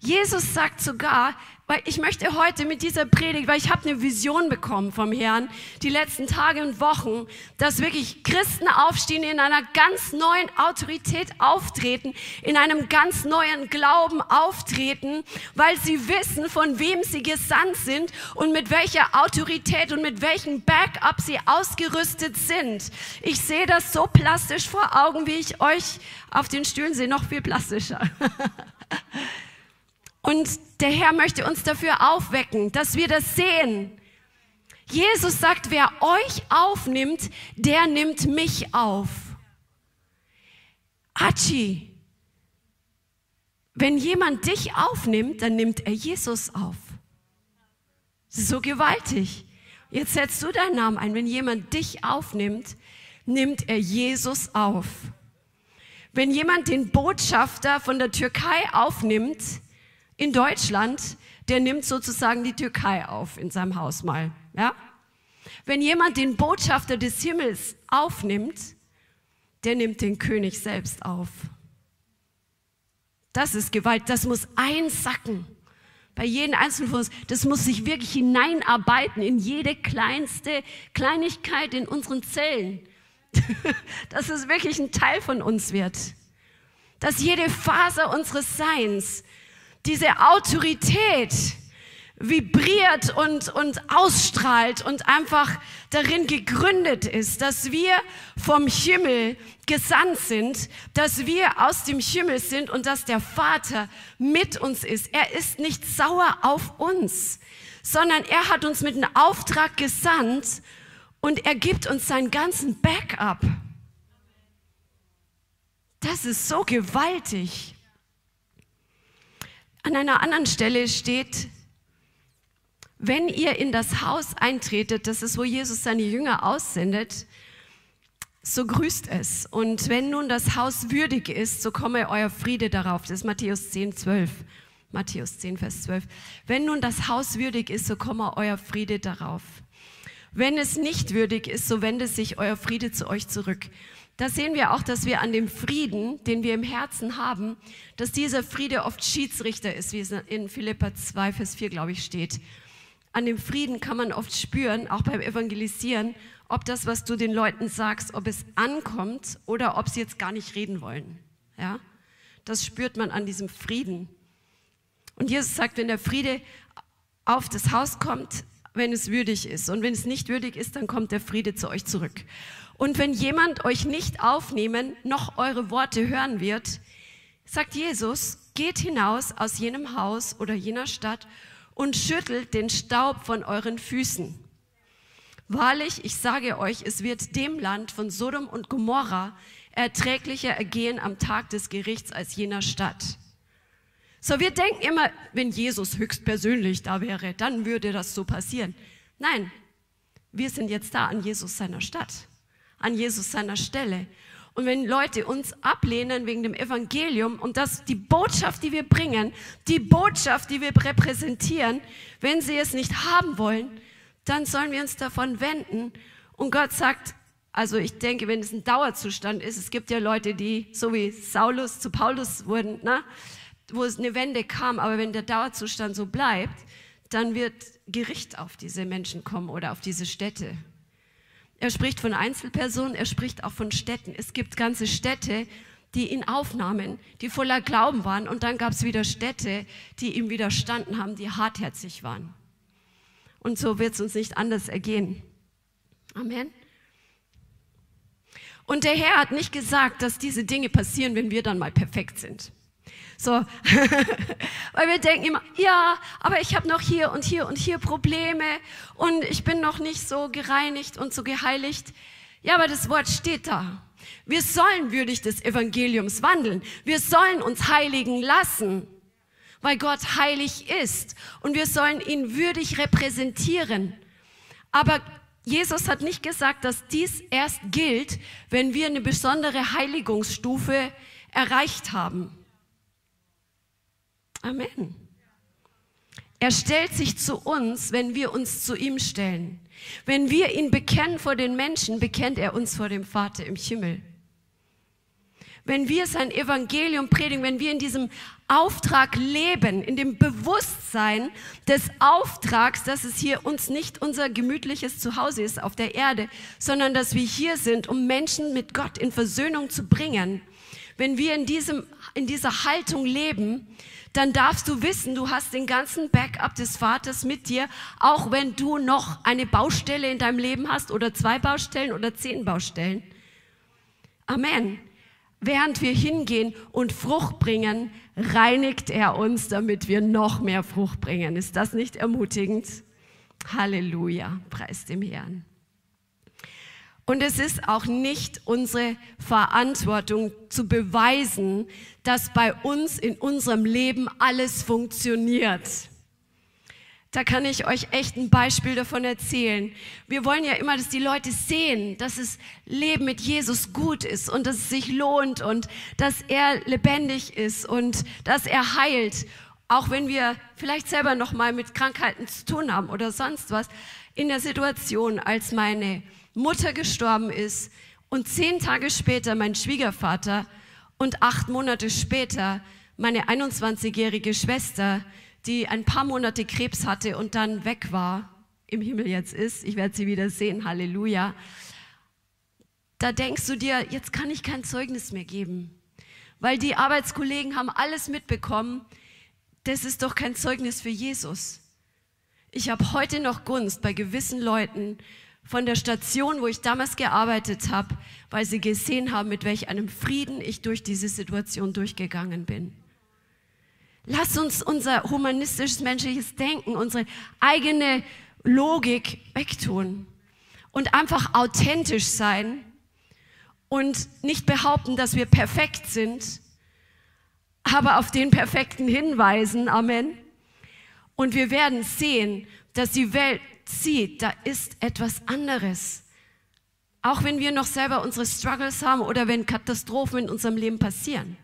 Jesus sagt sogar, weil ich möchte heute mit dieser Predigt, weil ich habe eine Vision bekommen vom Herrn, die letzten Tage und Wochen, dass wirklich Christen aufstehen, in einer ganz neuen Autorität auftreten, in einem ganz neuen Glauben auftreten, weil sie wissen, von wem sie gesandt sind und mit welcher Autorität und mit welchem Backup sie ausgerüstet sind. Ich sehe das so plastisch vor Augen, wie ich euch auf den Stühlen sehe, noch viel plastischer. Und der Herr möchte uns dafür aufwecken, dass wir das sehen. Jesus sagt, wer euch aufnimmt, der nimmt mich auf. Achi, wenn jemand dich aufnimmt, dann nimmt er Jesus auf. So gewaltig. Jetzt setzt du deinen Namen ein. Wenn jemand dich aufnimmt, nimmt er Jesus auf. Wenn jemand den Botschafter von der Türkei aufnimmt, in Deutschland, der nimmt sozusagen die Türkei auf in seinem Haus mal. Ja? Wenn jemand den Botschafter des Himmels aufnimmt, der nimmt den König selbst auf. Das ist Gewalt, das muss einsacken. Bei jedem Einzelnen von uns, das muss sich wirklich hineinarbeiten in jede kleinste Kleinigkeit in unseren Zellen. Dass es wirklich ein Teil von uns wird. Dass jede Faser unseres Seins diese Autorität vibriert und, und ausstrahlt und einfach darin gegründet ist, dass wir vom Himmel gesandt sind, dass wir aus dem Himmel sind und dass der Vater mit uns ist. Er ist nicht sauer auf uns, sondern er hat uns mit einem Auftrag gesandt, Und er gibt uns seinen ganzen Backup. Das ist so gewaltig. An einer anderen Stelle steht, wenn ihr in das Haus eintretet, das ist, wo Jesus seine Jünger aussendet, so grüßt es. Und wenn nun das Haus würdig ist, so komme euer Friede darauf. Das ist Matthäus 10, 12. Matthäus 10, Vers 12. Wenn nun das Haus würdig ist, so komme euer Friede darauf. Wenn es nicht würdig ist, so wende sich euer Friede zu euch zurück. Da sehen wir auch, dass wir an dem Frieden, den wir im Herzen haben, dass dieser Friede oft Schiedsrichter ist, wie es in Philippa 2, Vers 4, glaube ich, steht. An dem Frieden kann man oft spüren, auch beim Evangelisieren, ob das, was du den Leuten sagst, ob es ankommt oder ob sie jetzt gar nicht reden wollen. Ja? Das spürt man an diesem Frieden. Und Jesus sagt, wenn der Friede auf das Haus kommt, wenn es würdig ist. Und wenn es nicht würdig ist, dann kommt der Friede zu euch zurück. Und wenn jemand euch nicht aufnehmen, noch eure Worte hören wird, sagt Jesus, geht hinaus aus jenem Haus oder jener Stadt und schüttelt den Staub von euren Füßen. Wahrlich, ich sage euch, es wird dem Land von Sodom und Gomorra erträglicher ergehen am Tag des Gerichts als jener Stadt. So, wir denken immer, wenn Jesus höchstpersönlich da wäre, dann würde das so passieren. Nein, wir sind jetzt da an Jesus seiner Stadt, an Jesus seiner Stelle. Und wenn Leute uns ablehnen wegen dem Evangelium und das die Botschaft, die wir bringen, die Botschaft, die wir repräsentieren, wenn sie es nicht haben wollen, dann sollen wir uns davon wenden. Und Gott sagt, also ich denke, wenn es ein Dauerzustand ist, es gibt ja Leute, die so wie Saulus zu Paulus wurden, ne? wo es eine Wende kam, aber wenn der Dauerzustand so bleibt, dann wird Gericht auf diese Menschen kommen oder auf diese Städte. Er spricht von Einzelpersonen, er spricht auch von Städten. Es gibt ganze Städte, die ihn aufnahmen, die voller Glauben waren. Und dann gab es wieder Städte, die ihm widerstanden haben, die hartherzig waren. Und so wird es uns nicht anders ergehen. Amen. Und der Herr hat nicht gesagt, dass diese Dinge passieren, wenn wir dann mal perfekt sind. So, weil wir denken immer, ja, aber ich habe noch hier und hier und hier Probleme und ich bin noch nicht so gereinigt und so geheiligt. Ja, aber das Wort steht da. Wir sollen würdig des Evangeliums wandeln. Wir sollen uns heiligen lassen weil Gott heilig ist und wir sollen ihn würdig repräsentieren. Aber Jesus hat nicht gesagt, dass dies erst gilt, wenn wir eine besondere Heiligungsstufe erreicht haben. Amen. Er stellt sich zu uns, wenn wir uns zu ihm stellen. Wenn wir ihn bekennen vor den Menschen, bekennt er uns vor dem Vater im Himmel wenn wir sein Evangelium predigen, wenn wir in diesem Auftrag leben, in dem Bewusstsein des Auftrags, dass es hier uns nicht unser gemütliches Zuhause ist auf der Erde, sondern dass wir hier sind, um Menschen mit Gott in Versöhnung zu bringen. Wenn wir in, diesem, in dieser Haltung leben, dann darfst du wissen, du hast den ganzen Backup des Vaters mit dir, auch wenn du noch eine Baustelle in deinem Leben hast oder zwei Baustellen oder zehn Baustellen. Amen. Während wir hingehen und Frucht bringen, reinigt er uns, damit wir noch mehr Frucht bringen. Ist das nicht ermutigend? Halleluja, preis dem Herrn. Und es ist auch nicht unsere Verantwortung zu beweisen, dass bei uns in unserem Leben alles funktioniert. Da kann ich euch echt ein Beispiel davon erzählen. Wir wollen ja immer, dass die Leute sehen, dass das Leben mit Jesus gut ist und dass es sich lohnt und dass er lebendig ist und dass er heilt. Auch wenn wir vielleicht selber noch mal mit Krankheiten zu tun haben oder sonst was. In der Situation, als meine Mutter gestorben ist und zehn Tage später mein Schwiegervater und acht Monate später meine 21-jährige Schwester, die ein paar Monate Krebs hatte und dann weg war, im Himmel jetzt ist, ich werde sie wieder sehen, Halleluja, da denkst du dir, jetzt kann ich kein Zeugnis mehr geben, weil die Arbeitskollegen haben alles mitbekommen, das ist doch kein Zeugnis für Jesus. Ich habe heute noch Gunst bei gewissen Leuten von der Station, wo ich damals gearbeitet habe, weil sie gesehen haben, mit welch einem Frieden ich durch diese Situation durchgegangen bin. Lass uns unser humanistisches menschliches Denken, unsere eigene Logik wegtun. und einfach authentisch sein und nicht behaupten, dass wir perfekt sind, aber auf den Perfekten hinweisen. Amen. Und wir werden sehen, dass die Welt sieht, da ist etwas anderes. Auch wenn wir noch selber unsere Struggles haben oder wenn Katastrophen in unserem Leben passieren.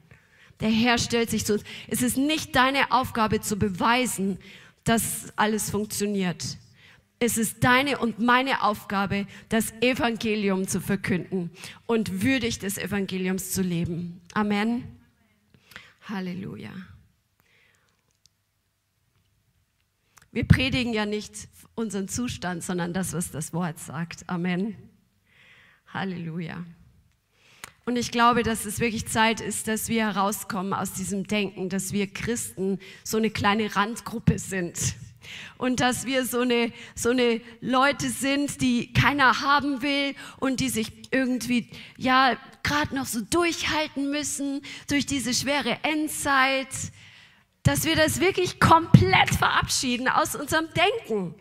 Der Herr stellt sich zu uns. Es ist nicht deine Aufgabe zu beweisen, dass alles funktioniert. Es ist deine und meine Aufgabe, das Evangelium zu verkünden und würdig des Evangeliums zu leben. Amen. Halleluja. Wir predigen ja nicht unseren Zustand, sondern das, was das Wort sagt. Amen. Halleluja. Und ich glaube, dass es wirklich Zeit ist, dass wir herauskommen aus diesem Denken, dass wir Christen so eine kleine Randgruppe sind. Und dass wir so eine, so eine Leute sind, die keiner haben will und die sich irgendwie, ja, gerade noch so durchhalten müssen durch diese schwere Endzeit. Dass wir das wirklich komplett verabschieden aus unserem Denken.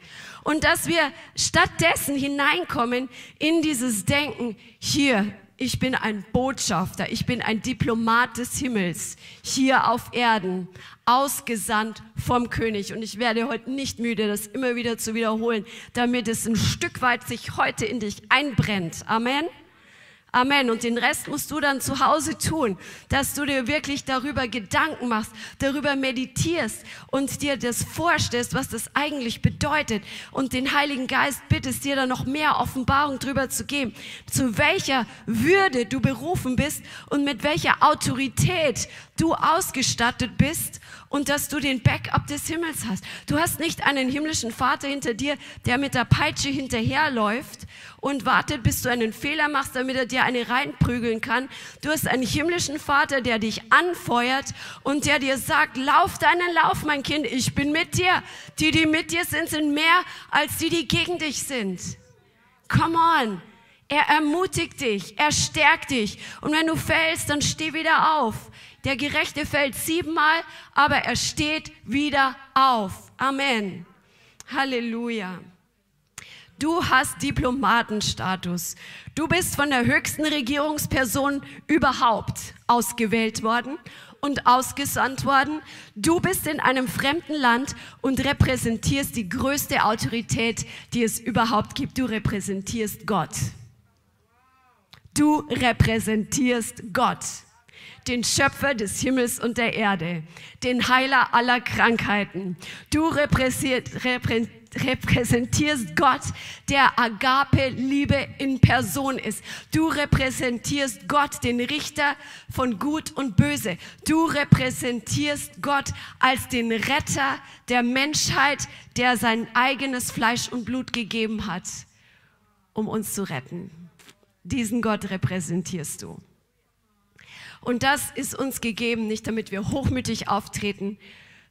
Und dass wir stattdessen hineinkommen in dieses Denken, hier, ich bin ein Botschafter, ich bin ein Diplomat des Himmels hier auf Erden, ausgesandt vom König. Und ich werde heute nicht müde, das immer wieder zu wiederholen, damit es ein Stück weit sich heute in dich einbrennt. Amen. Amen. Und den Rest musst du dann zu Hause tun, dass du dir wirklich darüber Gedanken machst, darüber meditierst und dir das vorstellst, was das eigentlich bedeutet und den Heiligen Geist bittest, dir da noch mehr Offenbarung drüber zu geben, zu welcher Würde du berufen bist und mit welcher Autorität du ausgestattet bist und dass du den Backup des Himmels hast. Du hast nicht einen himmlischen Vater hinter dir, der mit der Peitsche hinterherläuft und wartet, bis du einen Fehler machst, damit er dir eine reinprügeln kann. Du hast einen himmlischen Vater, der dich anfeuert und der dir sagt, lauf deinen Lauf, mein Kind, ich bin mit dir. Die, die mit dir sind, sind mehr als die, die gegen dich sind. Come on. Er ermutigt dich, er stärkt dich. Und wenn du fällst, dann steh wieder auf. Der Gerechte fällt siebenmal, aber er steht wieder auf. Amen. Halleluja. Du hast Diplomatenstatus. Du bist von der höchsten Regierungsperson überhaupt ausgewählt worden und ausgesandt worden. Du bist in einem fremden Land und repräsentierst die größte Autorität, die es überhaupt gibt. Du repräsentierst Gott. Du repräsentierst Gott den Schöpfer des Himmels und der Erde, den Heiler aller Krankheiten. Du repräsentierst Gott, der Agape-Liebe in Person ist. Du repräsentierst Gott, den Richter von Gut und Böse. Du repräsentierst Gott als den Retter der Menschheit, der sein eigenes Fleisch und Blut gegeben hat, um uns zu retten. Diesen Gott repräsentierst du. Und das ist uns gegeben, nicht damit wir hochmütig auftreten,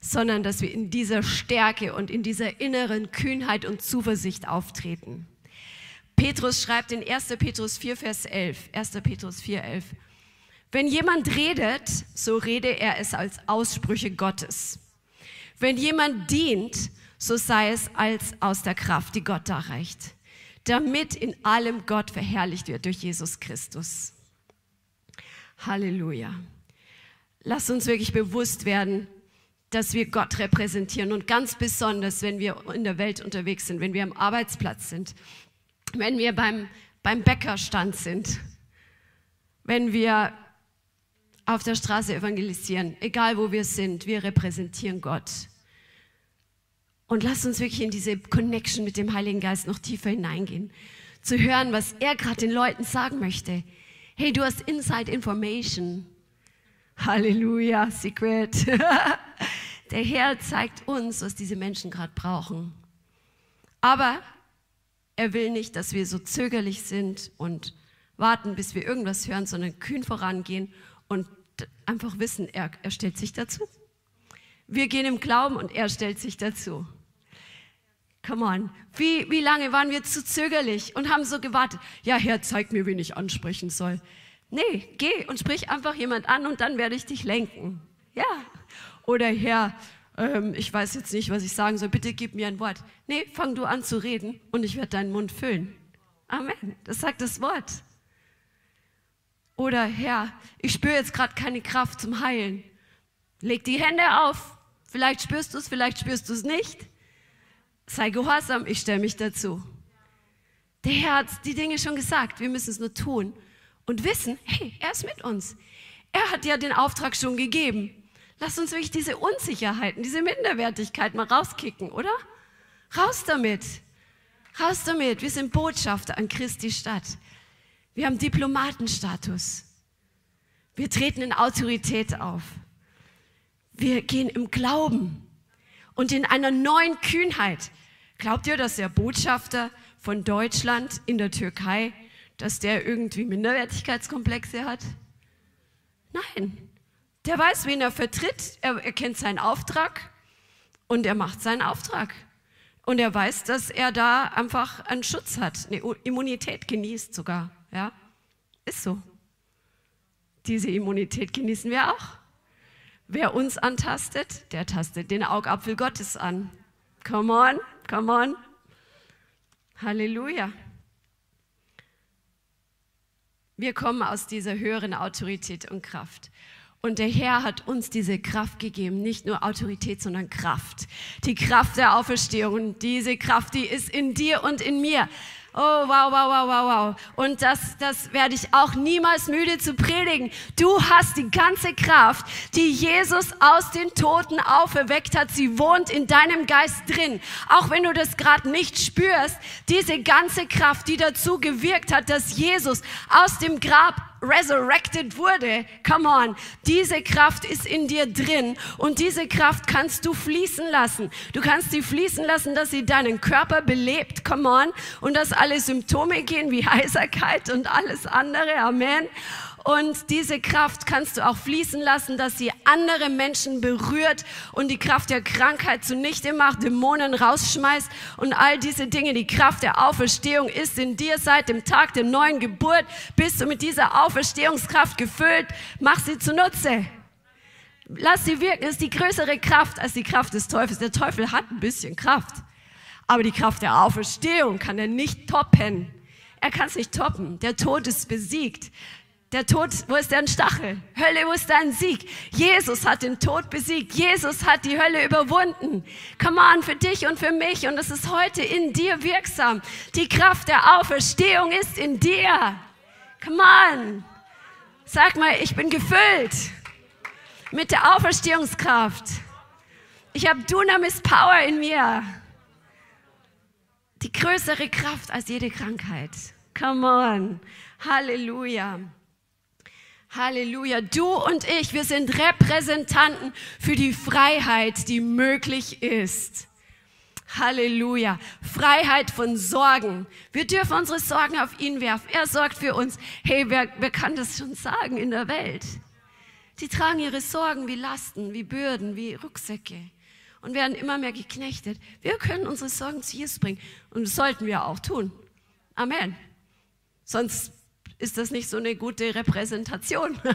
sondern dass wir in dieser Stärke und in dieser inneren Kühnheit und Zuversicht auftreten. Petrus schreibt in 1. Petrus 4, Vers 11, 1. Petrus 4, 11, wenn jemand redet, so rede er es als Aussprüche Gottes. Wenn jemand dient, so sei es als aus der Kraft, die Gott erreicht, damit in allem Gott verherrlicht wird durch Jesus Christus. Halleluja. Lass uns wirklich bewusst werden, dass wir Gott repräsentieren und ganz besonders, wenn wir in der Welt unterwegs sind, wenn wir am Arbeitsplatz sind, wenn wir beim, beim Bäckerstand sind, wenn wir auf der Straße evangelisieren, egal wo wir sind, wir repräsentieren Gott. Und lass uns wirklich in diese Connection mit dem Heiligen Geist noch tiefer hineingehen, zu hören, was er gerade den Leuten sagen möchte. Hey, du hast Inside Information. Halleluja, Secret. Der Herr zeigt uns, was diese Menschen gerade brauchen. Aber er will nicht, dass wir so zögerlich sind und warten, bis wir irgendwas hören, sondern kühn vorangehen und einfach wissen, er, er stellt sich dazu. Wir gehen im Glauben und er stellt sich dazu. Come on. Wie, wie lange waren wir zu zögerlich und haben so gewartet? Ja, Herr, zeig mir, wen ich ansprechen soll. Nee, geh und sprich einfach jemand an und dann werde ich dich lenken. Ja. Oder Herr, ähm, ich weiß jetzt nicht, was ich sagen soll. Bitte gib mir ein Wort. Nee, fang du an zu reden und ich werde deinen Mund füllen. Amen. Das sagt das Wort. Oder Herr, ich spüre jetzt gerade keine Kraft zum Heilen. Leg die Hände auf. Vielleicht spürst du es, vielleicht spürst du es nicht. Sei gehorsam, ich stelle mich dazu. Der Herr hat die Dinge schon gesagt, wir müssen es nur tun und wissen, hey, er ist mit uns. Er hat ja den Auftrag schon gegeben. Lass uns wirklich diese Unsicherheiten, diese Minderwertigkeit mal rauskicken, oder? Raus damit. Raus damit. Wir sind Botschafter an Christi Stadt. Wir haben Diplomatenstatus. Wir treten in Autorität auf. Wir gehen im Glauben und in einer neuen Kühnheit. Glaubt ihr, dass der Botschafter von Deutschland in der Türkei, dass der irgendwie Minderwertigkeitskomplexe hat? Nein, der weiß, wen er vertritt, er, er kennt seinen Auftrag und er macht seinen Auftrag. Und er weiß, dass er da einfach einen Schutz hat, eine Immunität genießt sogar. Ja, ist so. Diese Immunität genießen wir auch. Wer uns antastet, der tastet den Augapfel Gottes an. Come on, come on. Halleluja. Wir kommen aus dieser höheren Autorität und Kraft. Und der Herr hat uns diese Kraft gegeben, nicht nur Autorität, sondern Kraft. Die Kraft der Auferstehung. Diese Kraft, die ist in dir und in mir. Oh, wow, wow, wow, wow, wow. Und das, das werde ich auch niemals müde zu predigen. Du hast die ganze Kraft, die Jesus aus den Toten auferweckt hat. Sie wohnt in deinem Geist drin. Auch wenn du das gerade nicht spürst, diese ganze Kraft, die dazu gewirkt hat, dass Jesus aus dem Grab resurrected wurde. Come on. Diese Kraft ist in dir drin und diese Kraft kannst du fließen lassen. Du kannst sie fließen lassen, dass sie deinen Körper belebt. Come on. Und dass alle Symptome gehen wie Heiserkeit und alles andere. Amen. Und diese Kraft kannst du auch fließen lassen, dass sie andere Menschen berührt und die Kraft der Krankheit zunichte macht, Dämonen rausschmeißt und all diese Dinge. Die Kraft der Auferstehung ist in dir seit dem Tag der neuen Geburt. Bist du mit dieser Auferstehungskraft gefüllt? Mach sie zunutze. Lass sie wirken. Es ist die größere Kraft als die Kraft des Teufels. Der Teufel hat ein bisschen Kraft. Aber die Kraft der Auferstehung kann er nicht toppen. Er kann es nicht toppen. Der Tod ist besiegt. Der Tod, wo ist dein Stachel? Hölle, wo ist dein Sieg? Jesus hat den Tod besiegt. Jesus hat die Hölle überwunden. Come on, für dich und für mich. Und es ist heute in dir wirksam. Die Kraft der Auferstehung ist in dir. Come on. Sag mal, ich bin gefüllt mit der Auferstehungskraft. Ich habe Dunamis Power in mir. Die größere Kraft als jede Krankheit. Come on. Halleluja. Halleluja. Du und ich, wir sind Repräsentanten für die Freiheit, die möglich ist. Halleluja. Freiheit von Sorgen. Wir dürfen unsere Sorgen auf ihn werfen. Er sorgt für uns. Hey, wer, wer kann das schon sagen in der Welt? Die tragen ihre Sorgen wie Lasten, wie Bürden, wie Rucksäcke und werden immer mehr geknechtet. Wir können unsere Sorgen zu Jesus bringen und das sollten wir auch tun. Amen. Sonst ist das nicht so eine gute Repräsentation?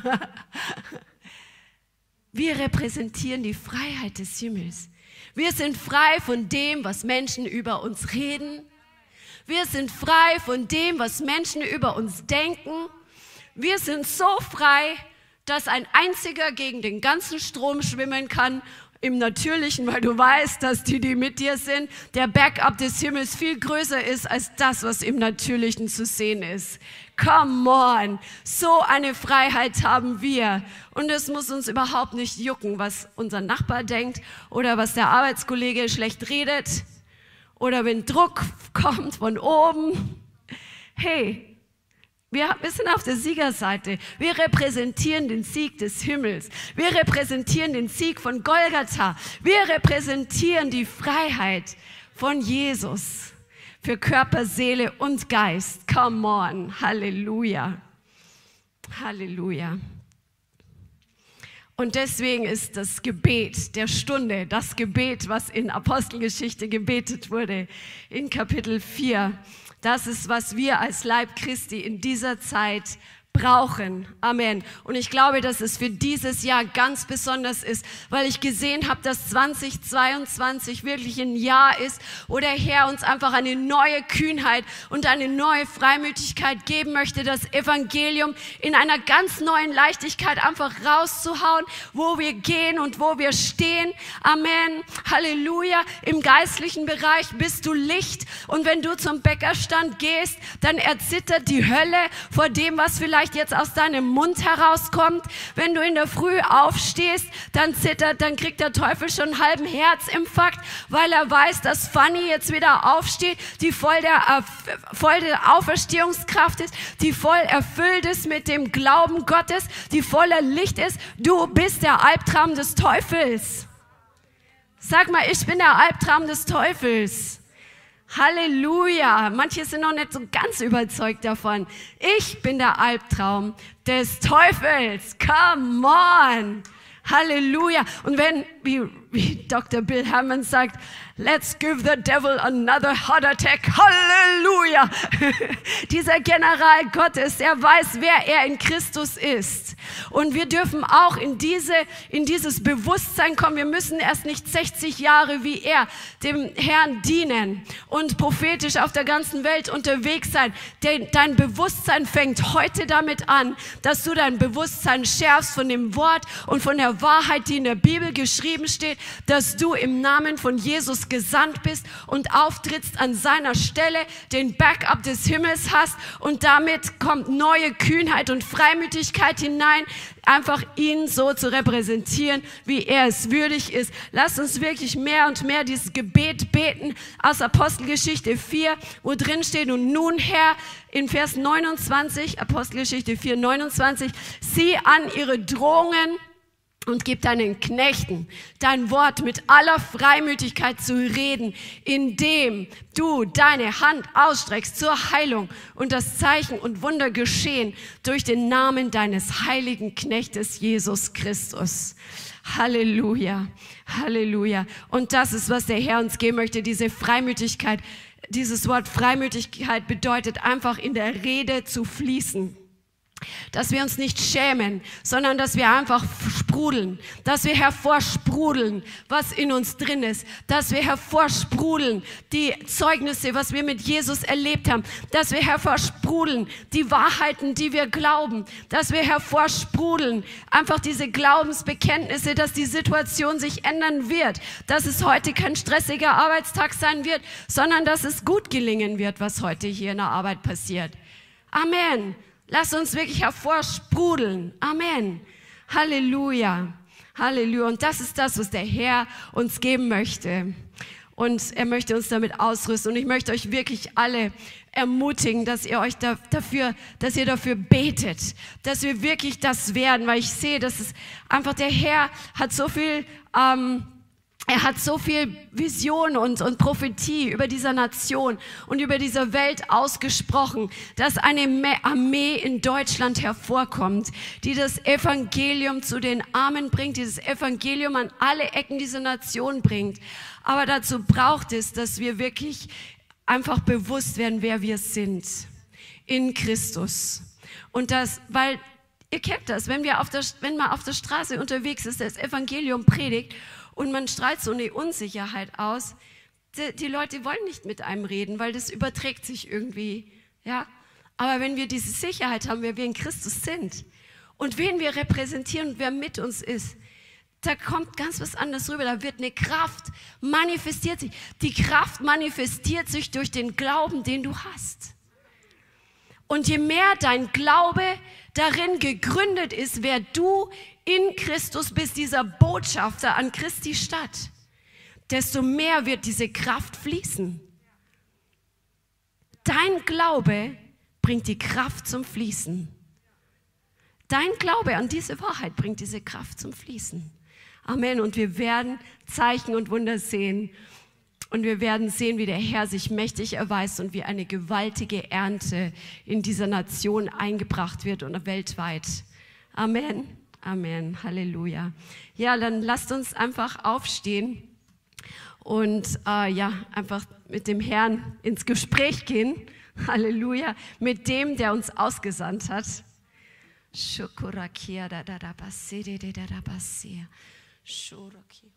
Wir repräsentieren die Freiheit des Himmels. Wir sind frei von dem, was Menschen über uns reden. Wir sind frei von dem, was Menschen über uns denken. Wir sind so frei, dass ein einziger gegen den ganzen Strom schwimmen kann im Natürlichen, weil du weißt, dass die, die mit dir sind, der Backup des Himmels viel größer ist als das, was im Natürlichen zu sehen ist. Come on, so eine Freiheit haben wir. Und es muss uns überhaupt nicht jucken, was unser Nachbar denkt oder was der Arbeitskollege schlecht redet oder wenn Druck kommt von oben. Hey, wir, sind auf der Siegerseite. Wir repräsentieren den Sieg des Himmels. Wir repräsentieren den Sieg von Golgatha. Wir repräsentieren die Freiheit von Jesus für Körper, Seele und Geist. Come on. Halleluja. Halleluja. Und deswegen ist das Gebet der Stunde, das Gebet, was in Apostelgeschichte gebetet wurde, in Kapitel 4, das ist, was wir als Leib Christi in dieser Zeit brauchen. Amen. Und ich glaube, dass es für dieses Jahr ganz besonders ist, weil ich gesehen habe, dass 2022 wirklich ein Jahr ist, wo der Herr uns einfach eine neue Kühnheit und eine neue Freimütigkeit geben möchte, das Evangelium in einer ganz neuen Leichtigkeit einfach rauszuhauen, wo wir gehen und wo wir stehen. Amen. Halleluja. Im geistlichen Bereich bist du Licht und wenn du zum Bäckerstand gehst, dann erzittert die Hölle vor dem, was vielleicht jetzt aus deinem Mund herauskommt. Wenn du in der Früh aufstehst, dann zittert, dann kriegt der Teufel schon einen halben Herzinfarkt, weil er weiß, dass Fanny jetzt wieder aufsteht, die voll der, voll der Auferstehungskraft ist, die voll erfüllt ist mit dem Glauben Gottes, die voller Licht ist. Du bist der Albtraum des Teufels. Sag mal, ich bin der Albtraum des Teufels. Halleluja. Manche sind noch nicht so ganz überzeugt davon. Ich bin der Albtraum des Teufels. Come on. Halleluja. Und wenn, wie, wie Dr. Bill Hammond sagt, Let's give the devil another heart attack. Halleluja. Dieser General Gottes, er weiß, wer er in Christus ist. Und wir dürfen auch in, diese, in dieses Bewusstsein kommen. Wir müssen erst nicht 60 Jahre wie er dem Herrn dienen und prophetisch auf der ganzen Welt unterwegs sein. Dein Bewusstsein fängt heute damit an, dass du dein Bewusstsein schärfst von dem Wort und von der Wahrheit, die in der Bibel geschrieben steht, dass du im Namen von Jesus gesandt bist und auftrittst an seiner Stelle, den Backup des Himmels hast und damit kommt neue Kühnheit und Freimütigkeit hinein, einfach ihn so zu repräsentieren, wie er es würdig ist. Lass uns wirklich mehr und mehr dieses Gebet beten aus Apostelgeschichte 4, wo drin steht, und nun Herr, in Vers 29, Apostelgeschichte 4, 29, sieh an ihre Drohungen und gib deinen Knechten dein Wort mit aller Freimütigkeit zu reden, indem du deine Hand ausstreckst zur Heilung und das Zeichen und Wunder geschehen durch den Namen deines heiligen Knechtes Jesus Christus. Halleluja, Halleluja. Und das ist, was der Herr uns geben möchte, diese Freimütigkeit. Dieses Wort Freimütigkeit bedeutet einfach in der Rede zu fließen dass wir uns nicht schämen, sondern dass wir einfach sprudeln, dass wir hervorsprudeln, was in uns drin ist, dass wir hervorsprudeln die Zeugnisse, was wir mit Jesus erlebt haben, dass wir hervorsprudeln die Wahrheiten, die wir glauben, dass wir hervorsprudeln einfach diese Glaubensbekenntnisse, dass die Situation sich ändern wird, dass es heute kein stressiger Arbeitstag sein wird, sondern dass es gut gelingen wird, was heute hier in der Arbeit passiert. Amen. Lass uns wirklich hervorsprudeln. Amen. Halleluja. Halleluja. Und das ist das, was der Herr uns geben möchte. Und er möchte uns damit ausrüsten. Und ich möchte euch wirklich alle ermutigen, dass ihr euch dafür, dass ihr dafür betet, dass wir wirklich das werden, weil ich sehe, dass es einfach der Herr hat so viel ähm, er hat so viel Vision und, und Prophetie über dieser Nation und über diese Welt ausgesprochen, dass eine Armee in Deutschland hervorkommt, die das Evangelium zu den Armen bringt, dieses Evangelium an alle Ecken dieser Nation bringt. Aber dazu braucht es, dass wir wirklich einfach bewusst werden, wer wir sind in Christus. Und das, weil ihr kennt das, wenn wir auf der, wenn man auf der Straße unterwegs ist, das Evangelium predigt und man strahlt so eine Unsicherheit aus. Die, die Leute wollen nicht mit einem reden, weil das überträgt sich irgendwie. Ja? Aber wenn wir diese Sicherheit haben, wer wir in Christus sind und wen wir repräsentieren und wer mit uns ist, da kommt ganz was anderes rüber. Da wird eine Kraft manifestiert sich. Die Kraft manifestiert sich durch den Glauben, den du hast. Und je mehr dein Glaube darin gegründet ist, wer du in Christus bist, dieser Botschafter an Christi Stadt, desto mehr wird diese Kraft fließen. Dein Glaube bringt die Kraft zum Fließen. Dein Glaube an diese Wahrheit bringt diese Kraft zum Fließen. Amen. Und wir werden Zeichen und Wunder sehen. Und wir werden sehen, wie der Herr sich mächtig erweist und wie eine gewaltige Ernte in dieser Nation eingebracht wird und weltweit. Amen. Amen. Halleluja. Ja, dann lasst uns einfach aufstehen und äh, ja, einfach mit dem Herrn ins Gespräch gehen. Halleluja. Mit dem, der uns ausgesandt hat. Shukurakia da da da basiri da da basia. Shurakia.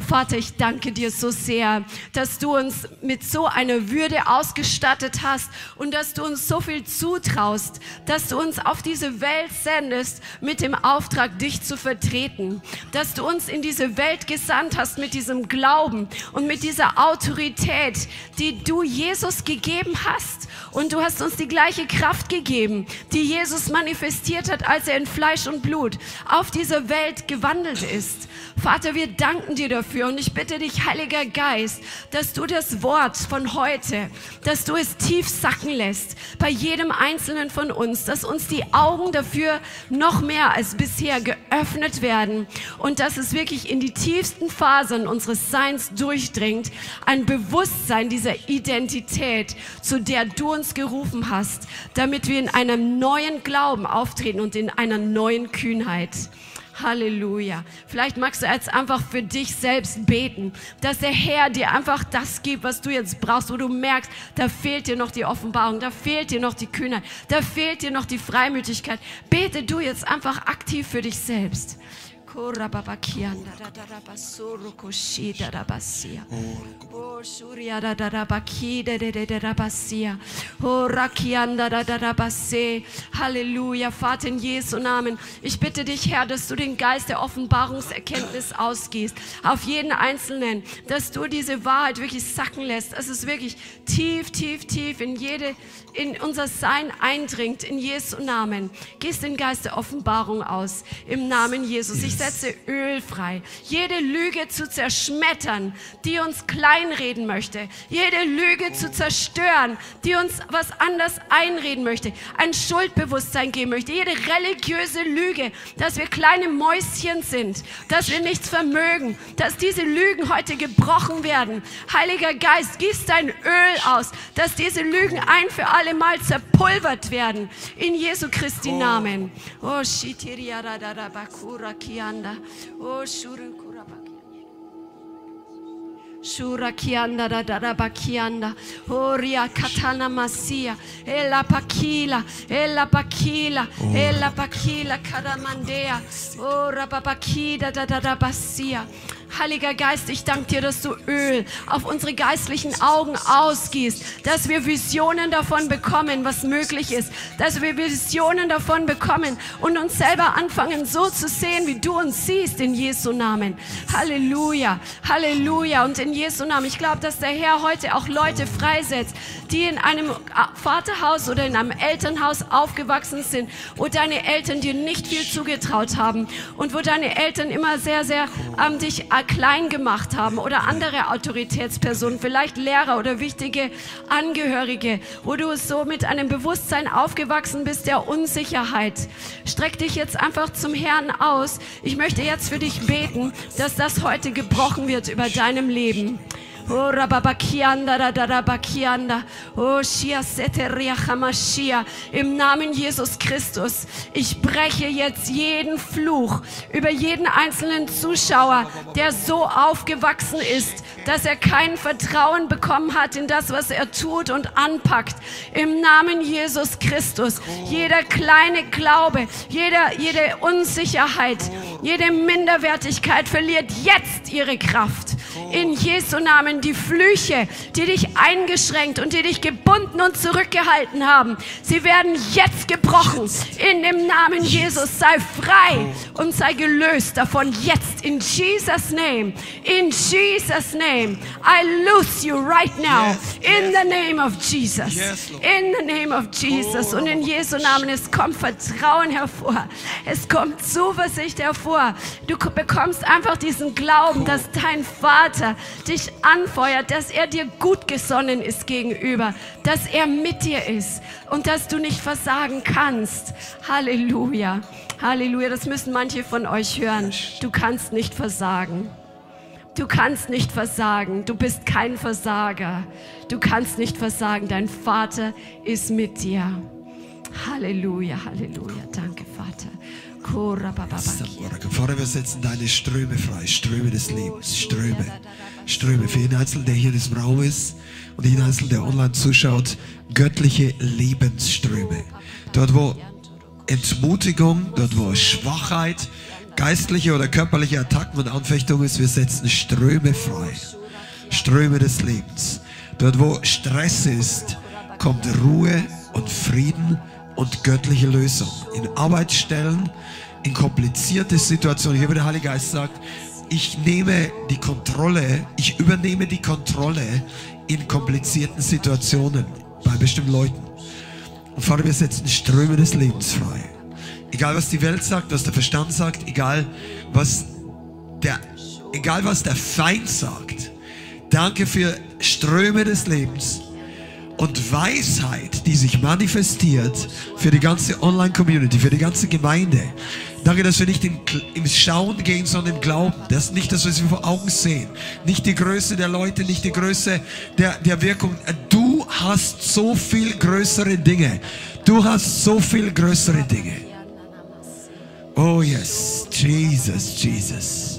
Vater, ich danke dir so sehr, dass du uns mit so einer Würde ausgestattet hast und dass du uns so viel zutraust, dass du uns auf diese Welt sendest mit dem Auftrag, dich zu vertreten, dass du uns in diese Welt gesandt hast mit diesem Glauben und mit dieser Autorität, die du Jesus gegeben hast. Und du hast uns die gleiche Kraft gegeben, die Jesus manifestiert hat, als er in Fleisch und Blut auf dieser Welt gewandelt ist. Vater, wir danken dir dafür und ich bitte dich, Heiliger Geist, dass du das Wort von heute, dass du es tief sacken lässt bei jedem Einzelnen von uns, dass uns die Augen dafür noch mehr als bisher geöffnet werden und dass es wirklich in die tiefsten Phasen unseres Seins durchdringt, ein Bewusstsein dieser Identität, zu der du uns gerufen hast, damit wir in einem neuen Glauben auftreten und in einer neuen Kühnheit. Halleluja. Vielleicht magst du jetzt einfach für dich selbst beten, dass der Herr dir einfach das gibt, was du jetzt brauchst, wo du merkst, da fehlt dir noch die Offenbarung, da fehlt dir noch die Kühnheit, da fehlt dir noch die Freimütigkeit. Bete du jetzt einfach aktiv für dich selbst. Halleluja, Vater in Jesu Namen. Ich bitte dich, Herr, dass du den Geist der Offenbarungserkenntnis ausgießt auf jeden Einzelnen, dass du diese Wahrheit wirklich sacken lässt, dass es wirklich tief, tief, tief in jede in unser Sein eindringt, in Jesu Namen. Gieß den Geist der Offenbarung aus, im Namen Jesus. Ich setze Öl frei. Jede Lüge zu zerschmettern, die uns kleinreden möchte. Jede Lüge zu zerstören, die uns was anders einreden möchte. Ein Schuldbewusstsein geben möchte. Jede religiöse Lüge, dass wir kleine Mäuschen sind, dass wir nichts vermögen, dass diese Lügen heute gebrochen werden. Heiliger Geist, gieß dein Öl aus, dass diese Lügen ein für alle Mal zerpulvert werden. In Jesu Christi Namen. Oh, shitiria da da da bakura Oh, shurukura Shura kianda da da da bakianda. Oria katana masia. Ella pakila. Ella pakila. Ella pakila karamandea. Ora babakida da da da basia. Heiliger Geist, ich danke dir, dass du Öl auf unsere geistlichen Augen ausgießt, dass wir Visionen davon bekommen, was möglich ist, dass wir Visionen davon bekommen und uns selber anfangen, so zu sehen, wie du uns siehst, in Jesu Namen. Halleluja, Halleluja. Und in Jesu Namen, ich glaube, dass der Herr heute auch Leute freisetzt, die in einem Vaterhaus oder in einem Elternhaus aufgewachsen sind, wo deine Eltern dir nicht viel zugetraut haben und wo deine Eltern immer sehr, sehr ähm, dich klein gemacht haben oder andere Autoritätspersonen, vielleicht Lehrer oder wichtige Angehörige, wo du so mit einem Bewusstsein aufgewachsen bist der Unsicherheit. Streck dich jetzt einfach zum Herrn aus. Ich möchte jetzt für dich beten, dass das heute gebrochen wird über deinem Leben. Oh, Rababakianda, Radarabakianda. Oh, Shia Seteria Hamashia. Im Namen Jesus Christus. Ich breche jetzt jeden Fluch über jeden einzelnen Zuschauer, der so aufgewachsen ist, dass er kein Vertrauen bekommen hat in das, was er tut und anpackt. Im Namen Jesus Christus. Jeder kleine Glaube, jeder, jede Unsicherheit, jede Minderwertigkeit verliert jetzt ihre Kraft. In Jesu Namen die Flüche, die dich eingeschränkt und die dich gebunden und zurückgehalten haben, sie werden jetzt gebrochen. In dem Namen Jesus sei frei und sei gelöst davon jetzt. In Jesus Name. In Jesus Name. I loose you right now. In the name of Jesus. In the name of Jesus. Und in Jesu Namen, es kommt Vertrauen hervor. Es kommt Zuversicht hervor. Du bekommst einfach diesen Glauben, dass dein Vater dich anfeuert, dass er dir gut gesonnen ist gegenüber, dass er mit dir ist und dass du nicht versagen kannst. Halleluja. Halleluja. Das müssen manche von euch hören. Du kannst nicht versagen. Du kannst nicht versagen. Du bist kein Versager. Du kannst nicht versagen. Dein Vater ist mit dir. Halleluja, Halleluja. Danke, Vater. Wir setzen deine Ströme frei, Ströme des Lebens, Ströme, Ströme für jeden Einzelnen, der hier in diesem Raum ist und jeden Einzelnen, der online zuschaut, göttliche Lebensströme. Dort, wo Entmutigung, dort, wo Schwachheit, geistliche oder körperliche Attacken und Anfechtungen ist, wir setzen Ströme frei. Ströme des Lebens. Dort, wo Stress ist, kommt Ruhe und Frieden und göttliche Lösung. In Arbeitsstellen, in komplizierte Situationen. Hier, wo der Heilige Geist sagt, ich nehme die Kontrolle, ich übernehme die Kontrolle in komplizierten Situationen bei bestimmten Leuten. Und Vater, wir setzen Ströme des Lebens frei. Egal was die Welt sagt, was der Verstand sagt, egal was der, egal was der Feind sagt. Danke für Ströme des Lebens und Weisheit, die sich manifestiert für die ganze Online-Community, für die ganze Gemeinde. Danke, dass wir nicht im, im Schauen gehen, sondern im Glauben. Das nicht das, was wir vor Augen sehen. Nicht die Größe der Leute, nicht die Größe der, der Wirkung. Du hast so viel größere Dinge. Du hast so viel größere Dinge. Oh yes, Jesus, Jesus.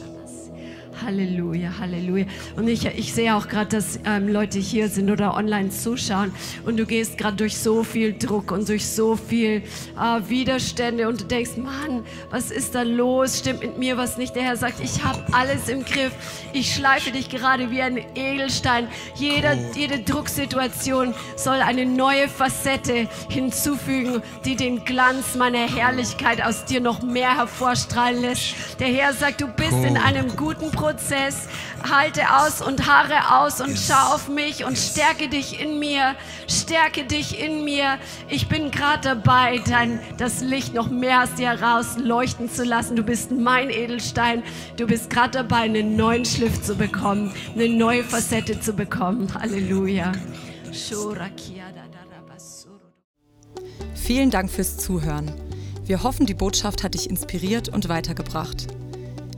Halleluja, Halleluja. Und ich, ich sehe auch gerade, dass ähm, Leute hier sind oder online zuschauen und du gehst gerade durch so viel Druck und durch so viel äh, Widerstände und du denkst, Mann, was ist da los? Stimmt mit mir was nicht? Der Herr sagt, ich habe alles im Griff. Ich schleife dich gerade wie ein Edelstein. Jeder, jede Drucksituation soll eine neue Facette hinzufügen, die den Glanz meiner Herrlichkeit aus dir noch mehr hervorstrahlen lässt. Der Herr sagt, du bist in einem guten Prozess. Prozess. Halte aus und harre aus und yes. schau auf mich und yes. stärke dich in mir. Stärke dich in mir. Ich bin gerade dabei, dein, das Licht noch mehr aus dir heraus leuchten zu lassen. Du bist mein Edelstein. Du bist gerade dabei, einen neuen Schliff zu bekommen, eine neue Facette zu bekommen. Halleluja. Vielen Dank fürs Zuhören. Wir hoffen, die Botschaft hat dich inspiriert und weitergebracht.